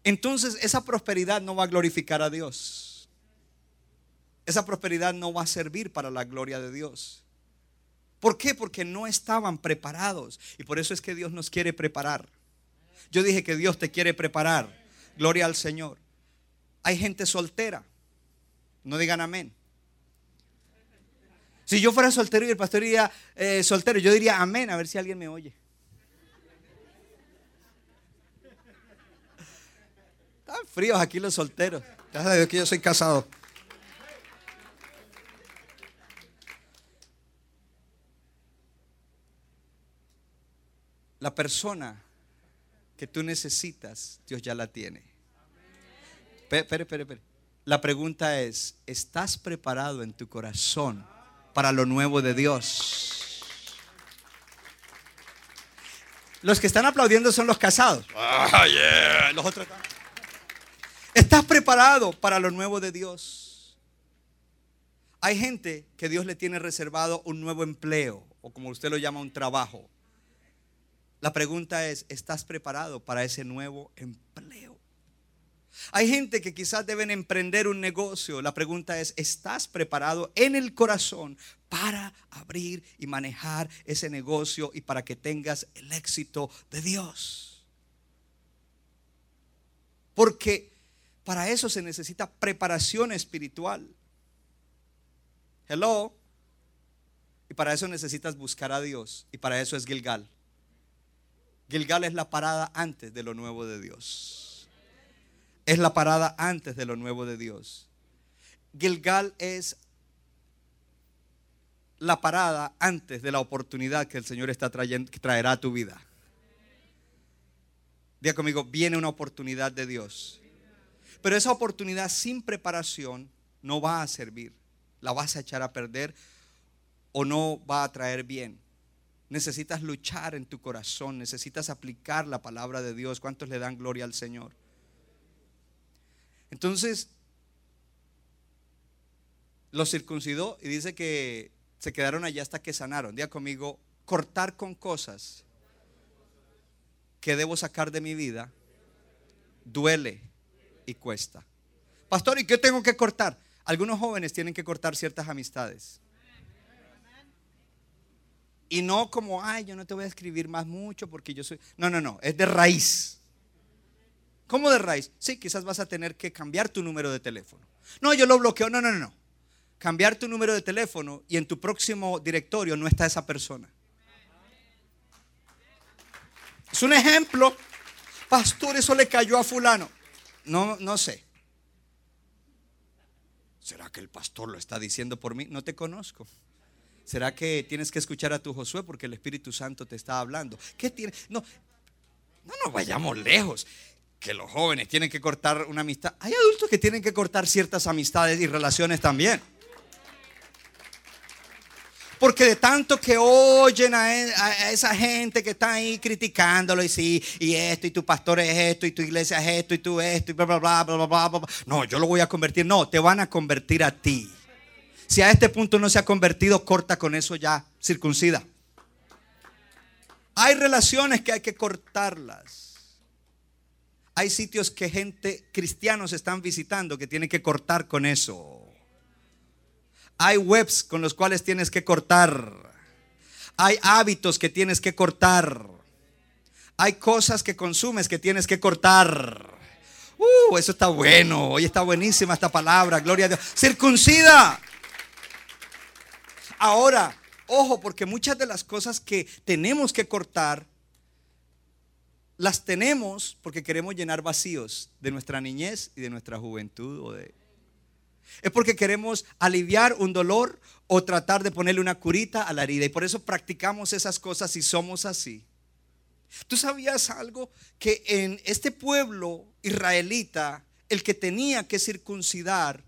Entonces esa prosperidad no va a glorificar a Dios. Esa prosperidad no va a servir para la gloria de Dios. ¿Por qué? Porque no estaban preparados. Y por eso es que Dios nos quiere preparar. Yo dije que Dios te quiere preparar. Gloria al Señor. Hay gente soltera. No digan amén. Si yo fuera soltero y el pastor diría eh, soltero, yo diría amén, a ver si alguien me oye. Están fríos aquí los solteros. Gracias a Dios que yo soy casado. La persona que tú necesitas, Dios ya la tiene. Espera, espera, espera. La pregunta es, ¿estás preparado en tu corazón para lo nuevo de Dios? Los que están aplaudiendo son los casados. Ah, los otros ¿Estás preparado para lo nuevo de Dios? Hay gente que Dios le tiene reservado un nuevo empleo, o como usted lo llama, un trabajo. La pregunta es, ¿estás preparado para ese nuevo empleo? Hay gente que quizás deben emprender un negocio. La pregunta es, ¿estás preparado en el corazón para abrir y manejar ese negocio y para que tengas el éxito de Dios? Porque para eso se necesita preparación espiritual. Hello. Y para eso necesitas buscar a Dios. Y para eso es Gilgal. Gilgal es la parada antes de lo nuevo de Dios. Es la parada antes de lo nuevo de Dios. Gilgal es la parada antes de la oportunidad que el Señor está trayendo, que traerá a tu vida. Diga conmigo, viene una oportunidad de Dios. Pero esa oportunidad sin preparación no va a servir. La vas a echar a perder o no va a traer bien. Necesitas luchar en tu corazón, necesitas aplicar la palabra de Dios. ¿Cuántos le dan gloria al Señor? Entonces, los circuncidó y dice que se quedaron allá hasta que sanaron. Diga conmigo, cortar con cosas que debo sacar de mi vida duele y cuesta. Pastor, ¿y qué tengo que cortar? Algunos jóvenes tienen que cortar ciertas amistades. Y no como, ay, yo no te voy a escribir más mucho porque yo soy... No, no, no, es de raíz. ¿Cómo de raíz? Sí, quizás vas a tener que cambiar tu número de teléfono. No, yo lo bloqueo. No, no, no. Cambiar tu número de teléfono y en tu próximo directorio no está esa persona. Es un ejemplo. Pastor, eso le cayó a fulano. No, no sé. ¿Será que el pastor lo está diciendo por mí? No te conozco. ¿Será que tienes que escuchar a tu Josué porque el Espíritu Santo te está hablando? ¿Qué tiene? No, no nos vayamos lejos. Que los jóvenes tienen que cortar una amistad. Hay adultos que tienen que cortar ciertas amistades y relaciones también. Porque de tanto que oyen e, a, esa gente que está ahí criticándolo y sí, y esto, y tu pastor es esto, y tu iglesia es esto, y tú esto, y bla, bla, bla, bla, bla, bla, bla. No, yo lo voy a convertir. No, te van a convertir a ti. Si a este punto no se ha convertido, corta con eso ya, circuncida. Hay relaciones que hay que cortarlas. Hay sitios que gente, cristianos están visitando que tienen que cortar con eso. Hay webs con los cuales tienes que cortar. Hay hábitos que tienes que cortar. Hay cosas que consumes que tienes que cortar. Uh, eso está bueno. Hoy está buenísima esta palabra. Gloria a Dios. Circuncida. Ahora, ojo, porque muchas de las cosas que tenemos que cortar, las tenemos porque queremos llenar vacíos de nuestra niñez y de nuestra juventud o de es porque queremos aliviar un dolor o tratar de ponerle una curita a la herida. Y por eso practicamos esas cosas y somos así. ¿Tú sabías algo? Que en este pueblo israelita, el que tenía que circuncidar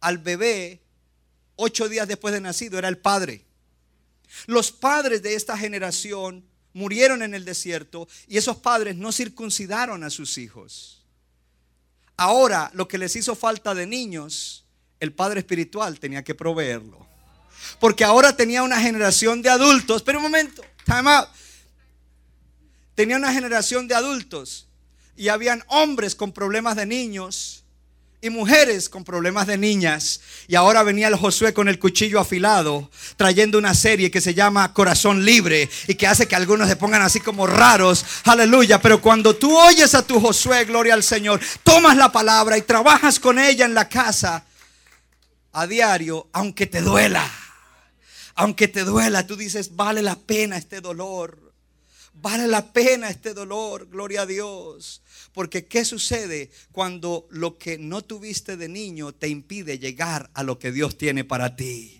al bebé ocho días después de nacido era el padre. Los padres de esta generación murieron en el desierto y esos padres no circuncidaron a sus hijos. Ahora lo que les hizo falta de niños, el padre espiritual tenía que proveerlo. Porque ahora tenía una generación de adultos. Pero un momento, time out. Tenía una generación de adultos y habían hombres con problemas de niños y mujeres con problemas de niñas. Y ahora venía el Josué con el cuchillo afilado, trayendo una serie que se llama Corazón Libre y que hace que algunos se pongan así como raros. Aleluya. Pero cuando tú oyes a tu Josué, gloria al Señor, tomas la palabra y trabajas con ella en la casa a diario, aunque te duela. Aunque te duela, tú dices, vale la pena este dolor. Vale la pena este dolor, gloria a Dios. Porque ¿qué sucede cuando lo que no tuviste de niño te impide llegar a lo que Dios tiene para ti?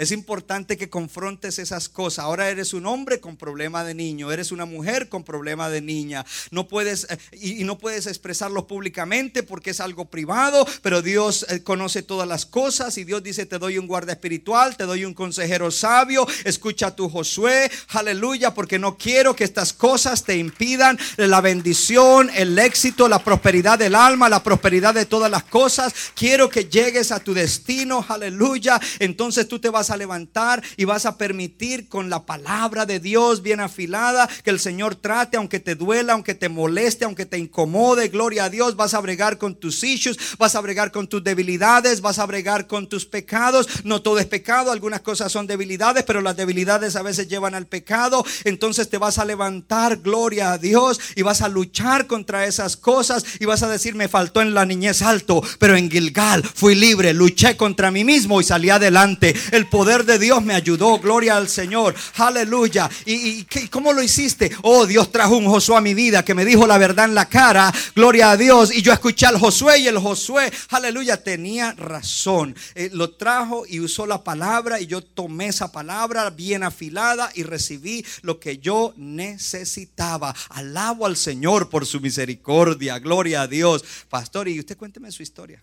Es importante que confrontes esas cosas. Ahora eres un hombre con problema de niño, eres una mujer con problema de niña. No puedes eh, y, no puedes expresarlo públicamente porque es algo privado, pero Dios eh, conoce todas las cosas y Dios dice, "Te doy un guarda espiritual, te doy un consejero sabio, escucha a tu Josué." Aleluya, porque no quiero que estas cosas te impidan la bendición, el éxito, la prosperidad del alma, la prosperidad de todas las cosas. Quiero que llegues a tu destino. Aleluya. Entonces tú te vas a levantar y vas a permitir con la palabra de Dios bien afilada que el Señor trate, aunque te duela, aunque te moleste, aunque te incomode. Gloria a Dios, vas a bregar con tus issues, vas a bregar con tus debilidades, vas a bregar con tus pecados. No todo es pecado, algunas cosas son debilidades, pero las debilidades a veces llevan al pecado. Entonces te vas a levantar, gloria a Dios, y vas a luchar contra esas cosas y vas a decir, me faltó en la niñez alto, pero en Gilgal fui libre, luché contra mí mismo y salí adelante. El poder de Dios me ayudó. Gloria al Señor. Aleluya. ¿Y, cómo lo hiciste? Oh, Dios trajo un Josué a mi vida que me dijo la verdad en la cara. Gloria a Dios. Y yo escuché al Josué y el Josué, aleluya, tenía razón. Eh, lo trajo y usó la palabra y yo tomé esa palabra bien afilada y recibí lo que yo necesitaba. Alabo al Señor por su misericordia. Gloria a Dios. Pastor, y usted cuénteme su historia.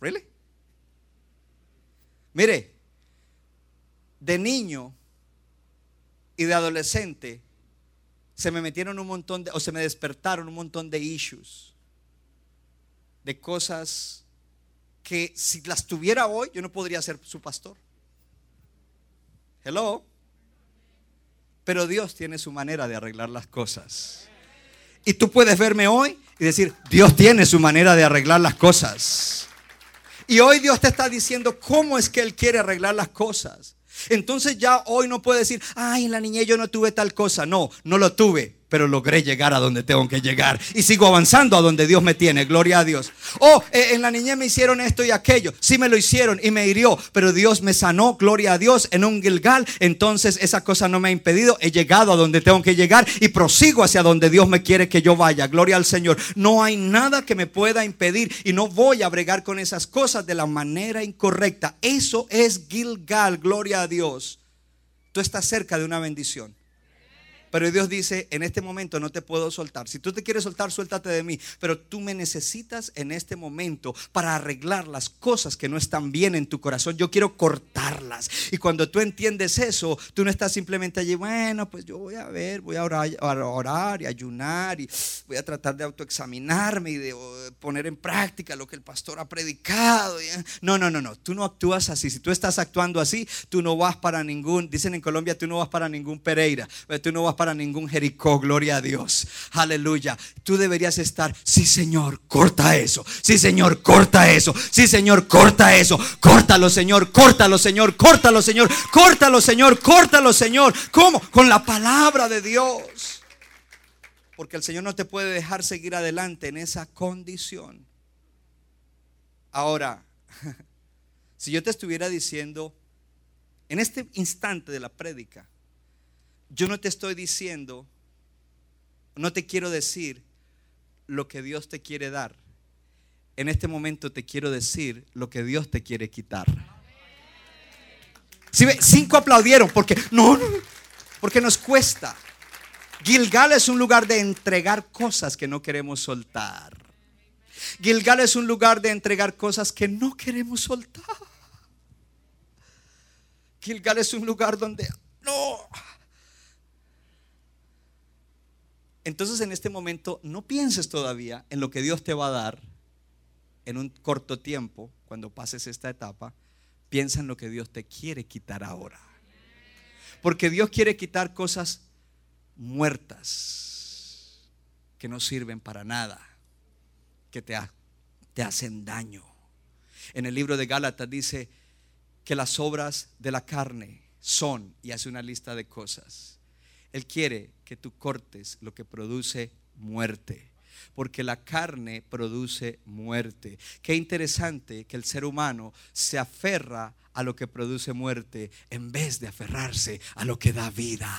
¿Really? Mire, de niño y de adolescente se me metieron un montón de, o se me despertaron un montón de issues, de cosas que si las tuviera hoy yo no podría ser su pastor. Hello. Pero Dios tiene su manera de arreglar las cosas. Y tú puedes verme hoy y decir, Dios tiene su manera de arreglar las cosas. Y hoy Dios te está diciendo cómo es que Él quiere arreglar las cosas. Entonces ya hoy no puedo decir, ay, en la niñez yo no tuve tal cosa. No, no lo tuve pero logré llegar a donde tengo que llegar. Y sigo avanzando a donde Dios me tiene. Gloria a Dios. Oh, eh, en la niñez me hicieron esto y aquello. Sí me lo hicieron y me hirió, pero Dios me sanó. Gloria a Dios en un Gilgal. Entonces esa cosa no me ha impedido. He llegado a donde tengo que llegar y prosigo hacia donde Dios me quiere que yo vaya. Gloria al Señor. No hay nada que me pueda impedir y no voy a bregar con esas cosas de la manera incorrecta. Eso es Gilgal. Gloria a Dios. Tú estás cerca de una bendición. Pero Dios dice, en este momento no te puedo soltar. Si tú te quieres soltar, suéltate de mí. Pero tú me necesitas en este momento para arreglar las cosas que no están bien en tu corazón. Yo quiero cortarlas. Y cuando tú entiendes eso, tú no estás simplemente allí, bueno, pues yo voy a ver, voy a orar, y ayunar y voy a tratar de autoexaminarme y de poner en práctica lo que el pastor ha predicado. No, no, no, no. Tú no actúas así. Si tú estás actuando así, tú no vas para ningún, dicen en Colombia, tú no vas para ningún Pereira. Tú no vas para para ningún Jericó, gloria a Dios. Aleluya. Tú deberías estar, sí Señor, corta eso. Sí Señor, corta eso. Sí Señor, corta eso. Córtalo Señor, córtalo Señor, córtalo Señor, córtalo Señor, córtalo Señor. ¿Cómo? Con la palabra de Dios. Porque el Señor no te puede dejar seguir adelante en esa condición. Ahora, (laughs) si yo te estuviera diciendo en este instante de la prédica, yo no te estoy diciendo, no te quiero decir lo que Dios te quiere dar. En este momento te quiero decir lo que Dios te quiere quitar. Si cinco aplaudieron porque no, porque nos cuesta. Gilgal es un lugar de entregar cosas que no queremos soltar. Gilgal es un lugar de entregar cosas que no queremos soltar. Gilgal es un lugar donde no. Entonces en este momento no pienses todavía en lo que Dios te va a dar en un corto tiempo, cuando pases esta etapa, piensa en lo que Dios te quiere quitar ahora. Porque Dios quiere quitar cosas muertas que no sirven para nada, que te, te hacen daño. En el libro de Gálatas dice que las obras de la carne son, y hace una lista de cosas. Él quiere que tú cortes lo que produce muerte porque la carne produce muerte. Qué interesante que el ser humano se aferra a lo que produce muerte en vez de aferrarse a lo que da vida.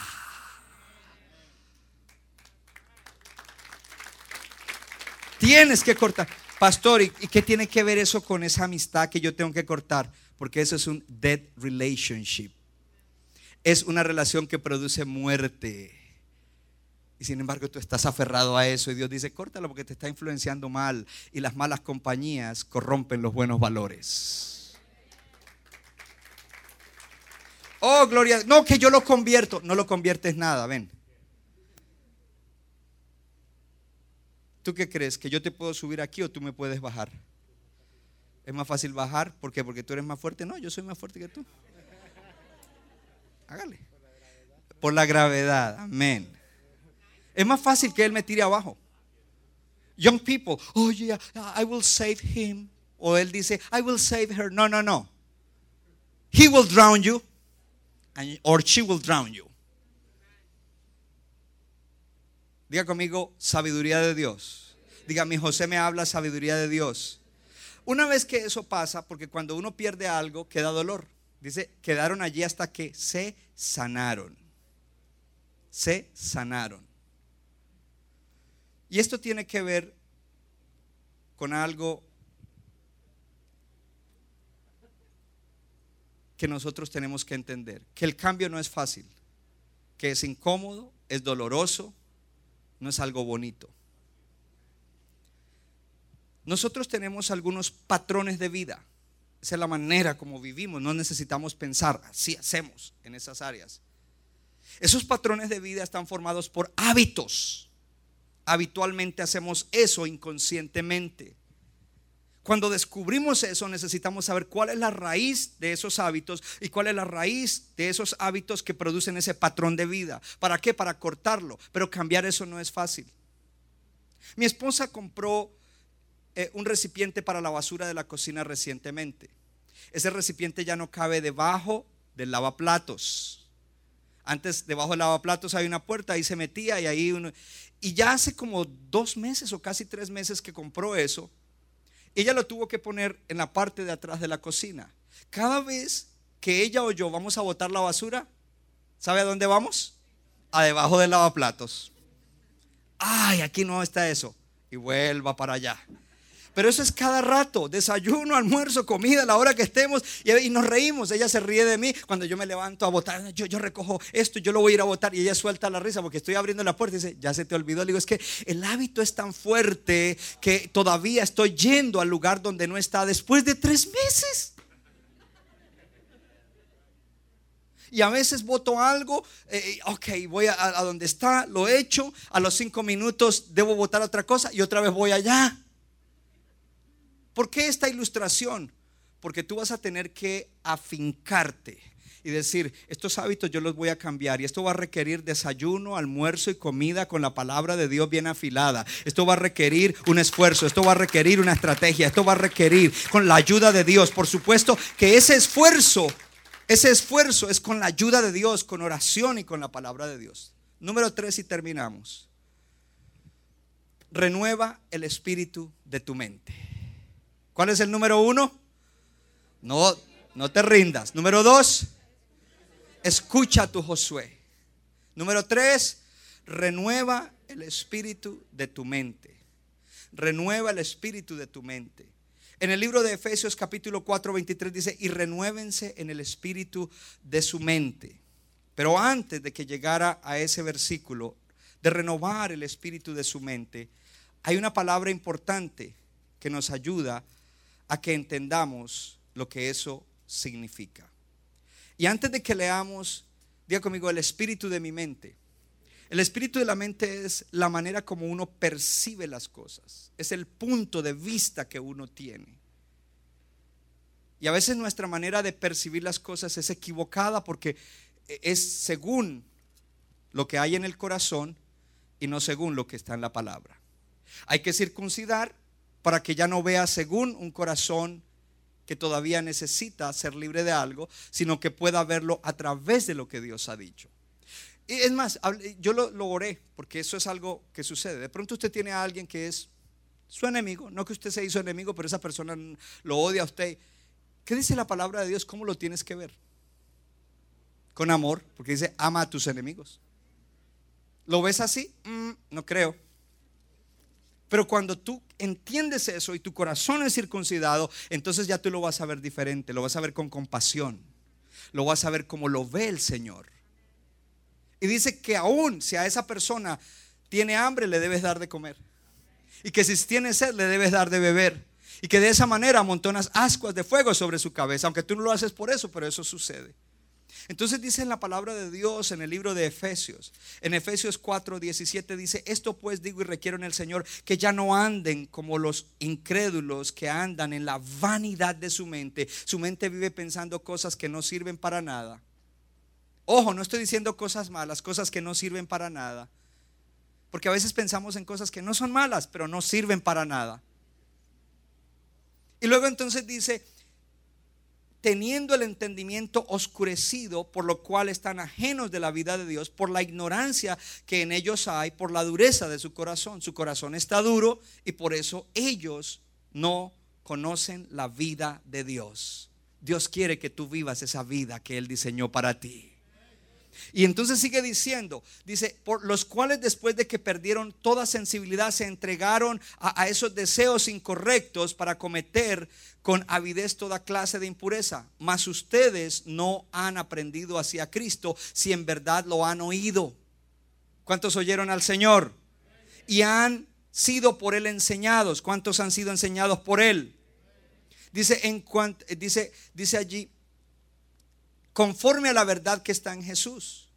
Tienes que cortar. Pastor, ¿y qué tiene que ver eso con esa amistad que yo tengo que cortar? Porque eso es un dead relationship. Es una relación que produce muerte. Y sin embargo tú estás aferrado a eso y Dios dice, córtalo porque te está influenciando mal y las malas compañías corrompen los buenos valores. Oh, gloria. No, que yo lo convierto. No lo conviertes nada, ven. ¿Tú qué crees? ¿Que yo te puedo subir aquí o tú me puedes bajar? Es más fácil bajar. ¿Por qué? Porque tú eres más fuerte. No, yo soy más fuerte que tú. Hágale. Por la gravedad. Amén. Es más fácil que Él me tire abajo. Young people, oh yeah, I will save him. O Él dice, I will save her. No, no, no. He will drown you, or she will drown you. Diga conmigo, sabiduría de Dios. Diga, mi José me habla sabiduría de Dios. Una vez que eso pasa, porque cuando uno pierde algo, queda dolor. Dice, quedaron allí hasta que se sanaron. Se sanaron. Y esto tiene que ver con algo que nosotros tenemos que entender, que el cambio no es fácil, que es incómodo, es doloroso, no es algo bonito. Nosotros tenemos algunos patrones de vida, esa es la manera como vivimos, no necesitamos pensar, así hacemos en esas áreas. Esos patrones de vida están formados por hábitos habitualmente hacemos eso inconscientemente. Cuando descubrimos eso necesitamos saber cuál es la raíz de esos hábitos y cuál es la raíz de esos hábitos que producen ese patrón de vida. ¿Para qué? Para cortarlo. Pero cambiar eso no es fácil. Mi esposa compró eh, un recipiente para la basura de la cocina recientemente. Ese recipiente ya no cabe debajo del lavaplatos. Antes debajo del lavaplatos hay una puerta, ahí se metía y ahí uno... Y ya hace como dos meses o casi tres meses que compró eso, ella lo tuvo que poner en la parte de atrás de la cocina. Cada vez que ella o yo vamos a botar la basura, ¿sabe a dónde vamos? A debajo del lavaplatos. Ay, aquí no está eso. Y vuelva para allá. Pero eso es cada rato, desayuno, almuerzo, comida, la hora que estemos y, nos reímos. Ella se ríe de mí cuando yo me levanto a votar. Yo, recojo esto, yo lo voy a ir a votar y ella suelta la risa porque estoy abriendo la puerta y dice, ya se te olvidó. Le digo, es que el hábito es tan fuerte que todavía estoy yendo al lugar donde no está después de tres meses. y a veces voto algo, eh, ok, voy a, a, donde está, lo he hecho, a los cinco minutos debo votar otra cosa y otra vez voy allá. ¿Por qué esta ilustración? Porque tú vas a tener que afincarte y decir, estos hábitos yo los voy a cambiar y esto va a requerir desayuno, almuerzo y comida con la palabra de Dios bien afilada. Esto va a requerir un esfuerzo, esto va a requerir una estrategia, esto va a requerir con la ayuda de Dios. Por supuesto que ese esfuerzo, ese esfuerzo es con la ayuda de Dios, con oración y con la palabra de Dios. Número tres y terminamos. Renueva el espíritu de tu mente. ¿Cuál es el número uno? No, no te rindas. Número dos, escucha a tu Josué. Número tres, renueva el espíritu de tu mente. Renueva el espíritu de tu mente. En el libro de Efesios capítulo 4, 23 dice, y renuévense en el espíritu de su mente. Pero antes de que llegara a ese versículo, de renovar el espíritu de su mente, hay una palabra importante que nos ayuda a que entendamos lo que eso significa. Y antes de que leamos, diga conmigo, el espíritu de mi mente. El espíritu de la mente es la manera como uno percibe las cosas, es el punto de vista que uno tiene. Y a veces nuestra manera de percibir las cosas es equivocada porque es según lo que hay en el corazón y no según lo que está en la palabra. Hay que circuncidar para que ya no vea según un corazón que todavía necesita ser libre de algo, sino que pueda verlo a través de lo que Dios ha dicho. Y es más, yo lo, lo, oré, porque eso es algo que sucede. De pronto usted tiene a alguien que es su enemigo, no que usted se hizo enemigo, pero esa persona lo odia a usted. ¿Qué dice la palabra de Dios? ¿Cómo lo tienes que ver? Con amor, porque dice, ama a tus enemigos. ¿Lo ves así? Mm, no creo. Pero cuando tú entiendes eso y tu corazón es circuncidado, entonces ya tú lo vas a ver diferente, lo vas a ver con compasión, lo vas a ver como lo ve el Señor. Y dice que aún si a esa persona tiene hambre, le debes dar de comer. Y que si tiene sed, le debes dar de beber. Y que de esa manera amontonas ascuas de fuego sobre su cabeza, aunque tú no lo haces por eso, pero eso sucede. Entonces dice en la palabra de Dios en el libro de Efesios, en Efesios 4, 17 dice, esto pues digo y requiero en el Señor que ya no anden como los incrédulos que andan en la vanidad de su mente. Su mente vive pensando cosas que no sirven para nada. Ojo, no estoy diciendo cosas malas, cosas que no sirven para nada. Porque a veces pensamos en cosas que no son malas, pero no sirven para nada. Y luego entonces dice, teniendo el entendimiento oscurecido, por lo cual están ajenos de la vida de Dios, por la ignorancia que en ellos hay, por la dureza de su corazón. Su corazón está duro y por eso ellos no conocen la vida de Dios. Dios quiere que tú vivas esa vida que Él diseñó para ti. Y entonces sigue diciendo, dice, por los cuales después de que perdieron toda sensibilidad se entregaron a, esos deseos incorrectos para cometer con avidez toda clase de impureza. Mas ustedes no han aprendido hacia Cristo si en verdad lo han oído. ¿Cuántos oyeron al Señor? Y han sido por Él enseñados. ¿Cuántos han sido enseñados por Él? Dice, en cuanto, dice, dice allí, conforme a la verdad que está en Jesús.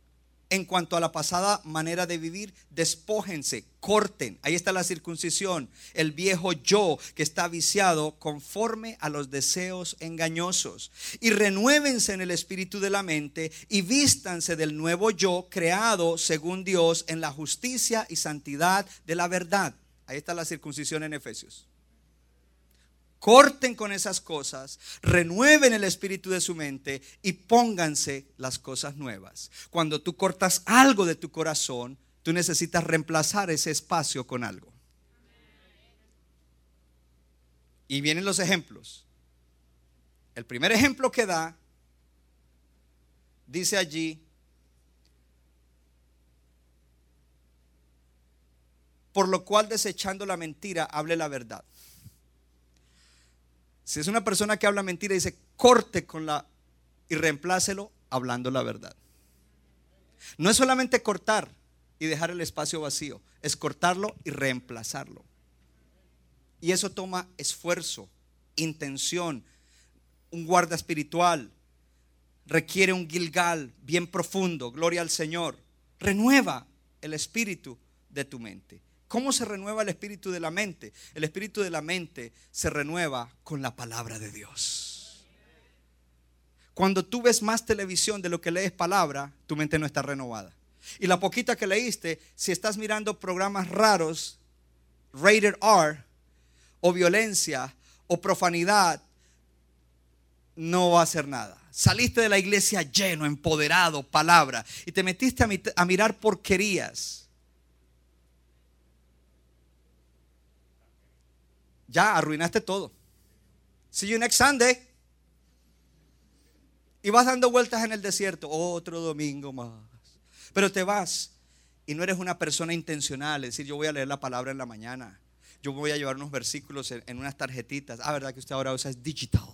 En cuanto a la pasada manera de vivir, despójense, corten. Ahí está la circuncisión. El viejo yo que está viciado conforme a los deseos engañosos. Y renuévense en el espíritu de la mente y vístanse del nuevo yo creado según Dios en la justicia y santidad de la verdad. Ahí está la circuncisión en Efesios corten con esas cosas, renueven el espíritu de su mente y pónganse las cosas nuevas. Cuando tú cortas algo de tu corazón, tú necesitas reemplazar ese espacio con algo. Y vienen los ejemplos. El primer ejemplo que da, dice allí, por lo cual desechando la mentira, hable la verdad. Si es una persona que habla mentira, dice, corte con la y reemplácelo hablando la verdad. No es solamente cortar y dejar el espacio vacío, es cortarlo y reemplazarlo. Y eso toma esfuerzo, intención, un guarda espiritual, requiere un gilgal bien profundo, gloria al Señor. Renueva el espíritu de tu mente. ¿Cómo se renueva el espíritu de la mente? El espíritu de la mente se renueva con la palabra de Dios. Cuando tú ves más televisión de lo que lees palabra, tu mente no está renovada. Y la poquita que leíste, si estás mirando programas raros, rated R, o violencia, o profanidad, no va a hacer nada. Saliste de la iglesia lleno, empoderado, palabra, y te metiste a, mirar porquerías ya arruinaste todo. See you next Sunday. Y vas dando vueltas en el desierto, otro domingo más. Pero te vas y no eres una persona intencional, es decir, yo voy a leer la palabra en la mañana. Yo voy a llevar unos versículos en, unas tarjetitas. Ah, verdad que usted ahora usa es digital.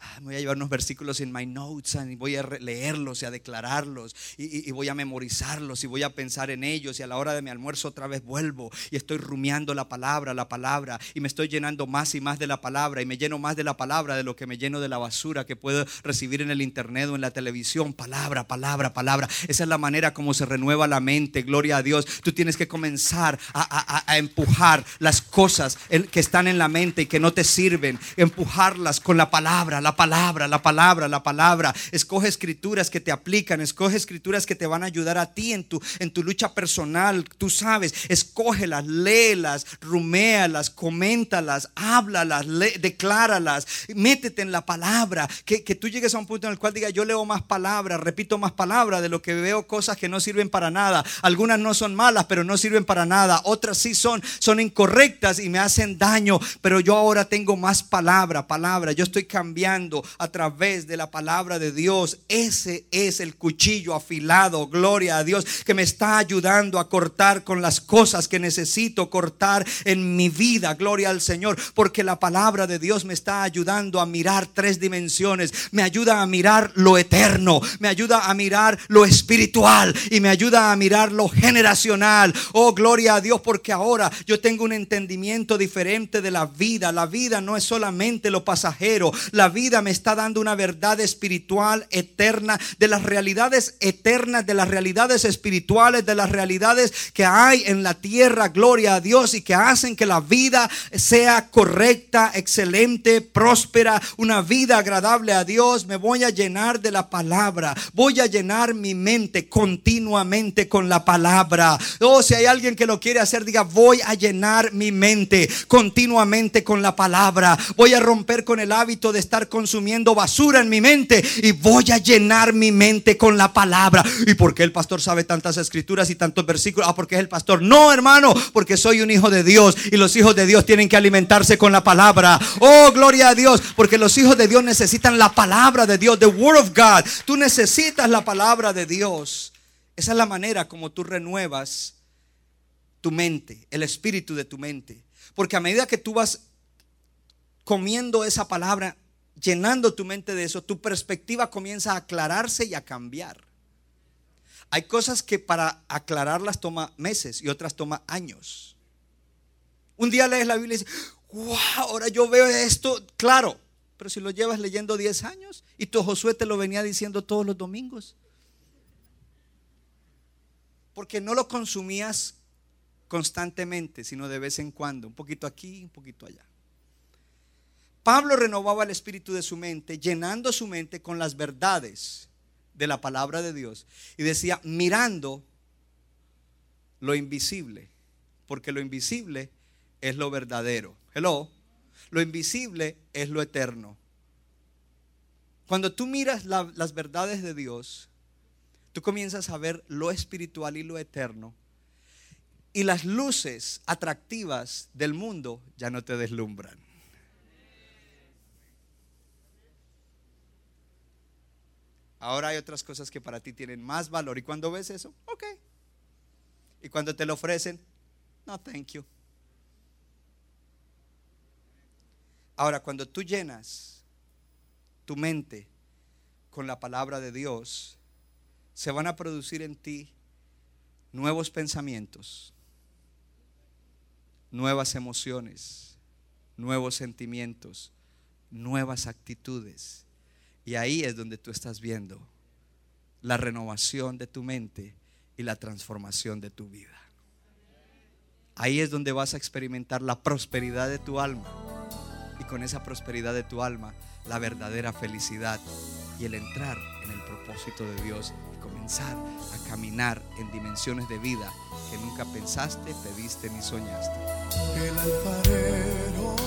Ah, voy a llevar unos versículos en my notes y voy a leerlos y a declararlos y, voy a memorizarlos y voy a pensar en ellos y a la hora de mi almuerzo otra vez vuelvo y estoy rumiando la palabra, la palabra y me estoy llenando más y más de la palabra y me lleno más de la palabra de lo que me lleno de la basura que puedo recibir en el internet o en la televisión. Palabra, palabra, palabra. Esa es la manera como se renueva la mente. Gloria a Dios. Tú tienes que comenzar a, a empujar las cosas que están en la mente y que no te sirven. Empujarlas con la palabra, la palabra, la palabra, la palabra. Escoge escrituras que te aplican. Escoge escrituras que te van a ayudar a ti en tu, en tu lucha personal. Tú sabes, escógelas, léelas, ruméalas, coméntalas, háblalas, decláralas. Métete en la palabra. Que, que tú llegues a un punto en el cual diga, yo leo más palabras, repito más palabras de lo que veo cosas que no sirven para nada. Algunas no son malas, pero no sirven para nada. Otras sí son, son incorrectas y me hacen daño. Pero yo ahora tengo más palabra, palabra. Yo estoy cambiando a través de la palabra de Dios. Ese es el cuchillo afilado, gloria a Dios, que me está ayudando a cortar con las cosas que necesito cortar en mi vida, gloria al Señor. Porque la palabra de Dios me está ayudando a mirar tres dimensiones. Me ayuda a mirar lo eterno, me ayuda a mirar lo espiritual y me ayuda a mirar lo generacional. Oh, gloria a Dios, porque ahora yo tengo un entendimiento diferente de la vida. La vida no es solamente lo pasajero, la vida me está dando una verdad espiritual eterna de las realidades eternas, de las realidades espirituales, de las realidades que hay en la tierra. Gloria a Dios y que hacen que la vida sea correcta, excelente, próspera, una vida agradable a Dios. Me voy a llenar de la palabra. Voy a llenar mi mente continuamente con la palabra. Oh, si hay alguien que lo quiere hacer, diga, voy a llenar mi mente continuamente con la palabra. Voy a romper con el hábito de estar consumiendo basura en mi mente y voy a llenar mi mente con la palabra. ¿Y por qué el pastor sabe tantas escrituras y tantos versículos? Ah, porque es el pastor. No, hermano, porque soy un hijo de Dios y los hijos de Dios tienen que alimentarse con la palabra. Oh, gloria a Dios, porque los hijos de Dios necesitan la palabra de Dios, the word of God. Tú necesitas la palabra de Dios. Esa es la manera como tú renuevas tu mente, el espíritu de tu mente. Porque a medida que tú vas comiendo esa palabra, llenando tu mente de eso, tu perspectiva comienza a aclararse y a cambiar. Hay cosas que para aclararlas toma meses y otras toma años. Un día lees la Biblia y dices, wow, ahora yo veo esto claro. Pero si lo llevas leyendo 10 años y tu Josué te lo venía diciendo todos los domingos. Porque no lo consumías constantemente, sino de vez en cuando, un poquito aquí, un poquito allá. Pablo renovaba el espíritu de su mente, llenando su mente con las verdades de la palabra de Dios. Y decía, mirando lo invisible, porque lo invisible es lo verdadero. Hello. Lo invisible es lo eterno. Cuando tú miras las verdades de Dios, tú comienzas a ver lo espiritual y lo eterno. Y las luces atractivas del mundo ya no te deslumbran. Ahora hay otras cosas que para ti tienen más valor. Y cuando ves eso, ok. Y cuando te lo ofrecen, no, thank you. Ahora, cuando tú llenas tu mente con la palabra de Dios, se van a producir en ti nuevos pensamientos, nuevas emociones, nuevos sentimientos, nuevas actitudes. Y ahí es donde tú estás viendo la renovación de tu mente y la transformación de tu vida. Ahí es donde vas a experimentar la prosperidad de tu alma y con esa prosperidad de tu alma la verdadera felicidad y el entrar en el propósito de Dios y comenzar a caminar en dimensiones de vida que nunca pensaste, pediste ni soñaste.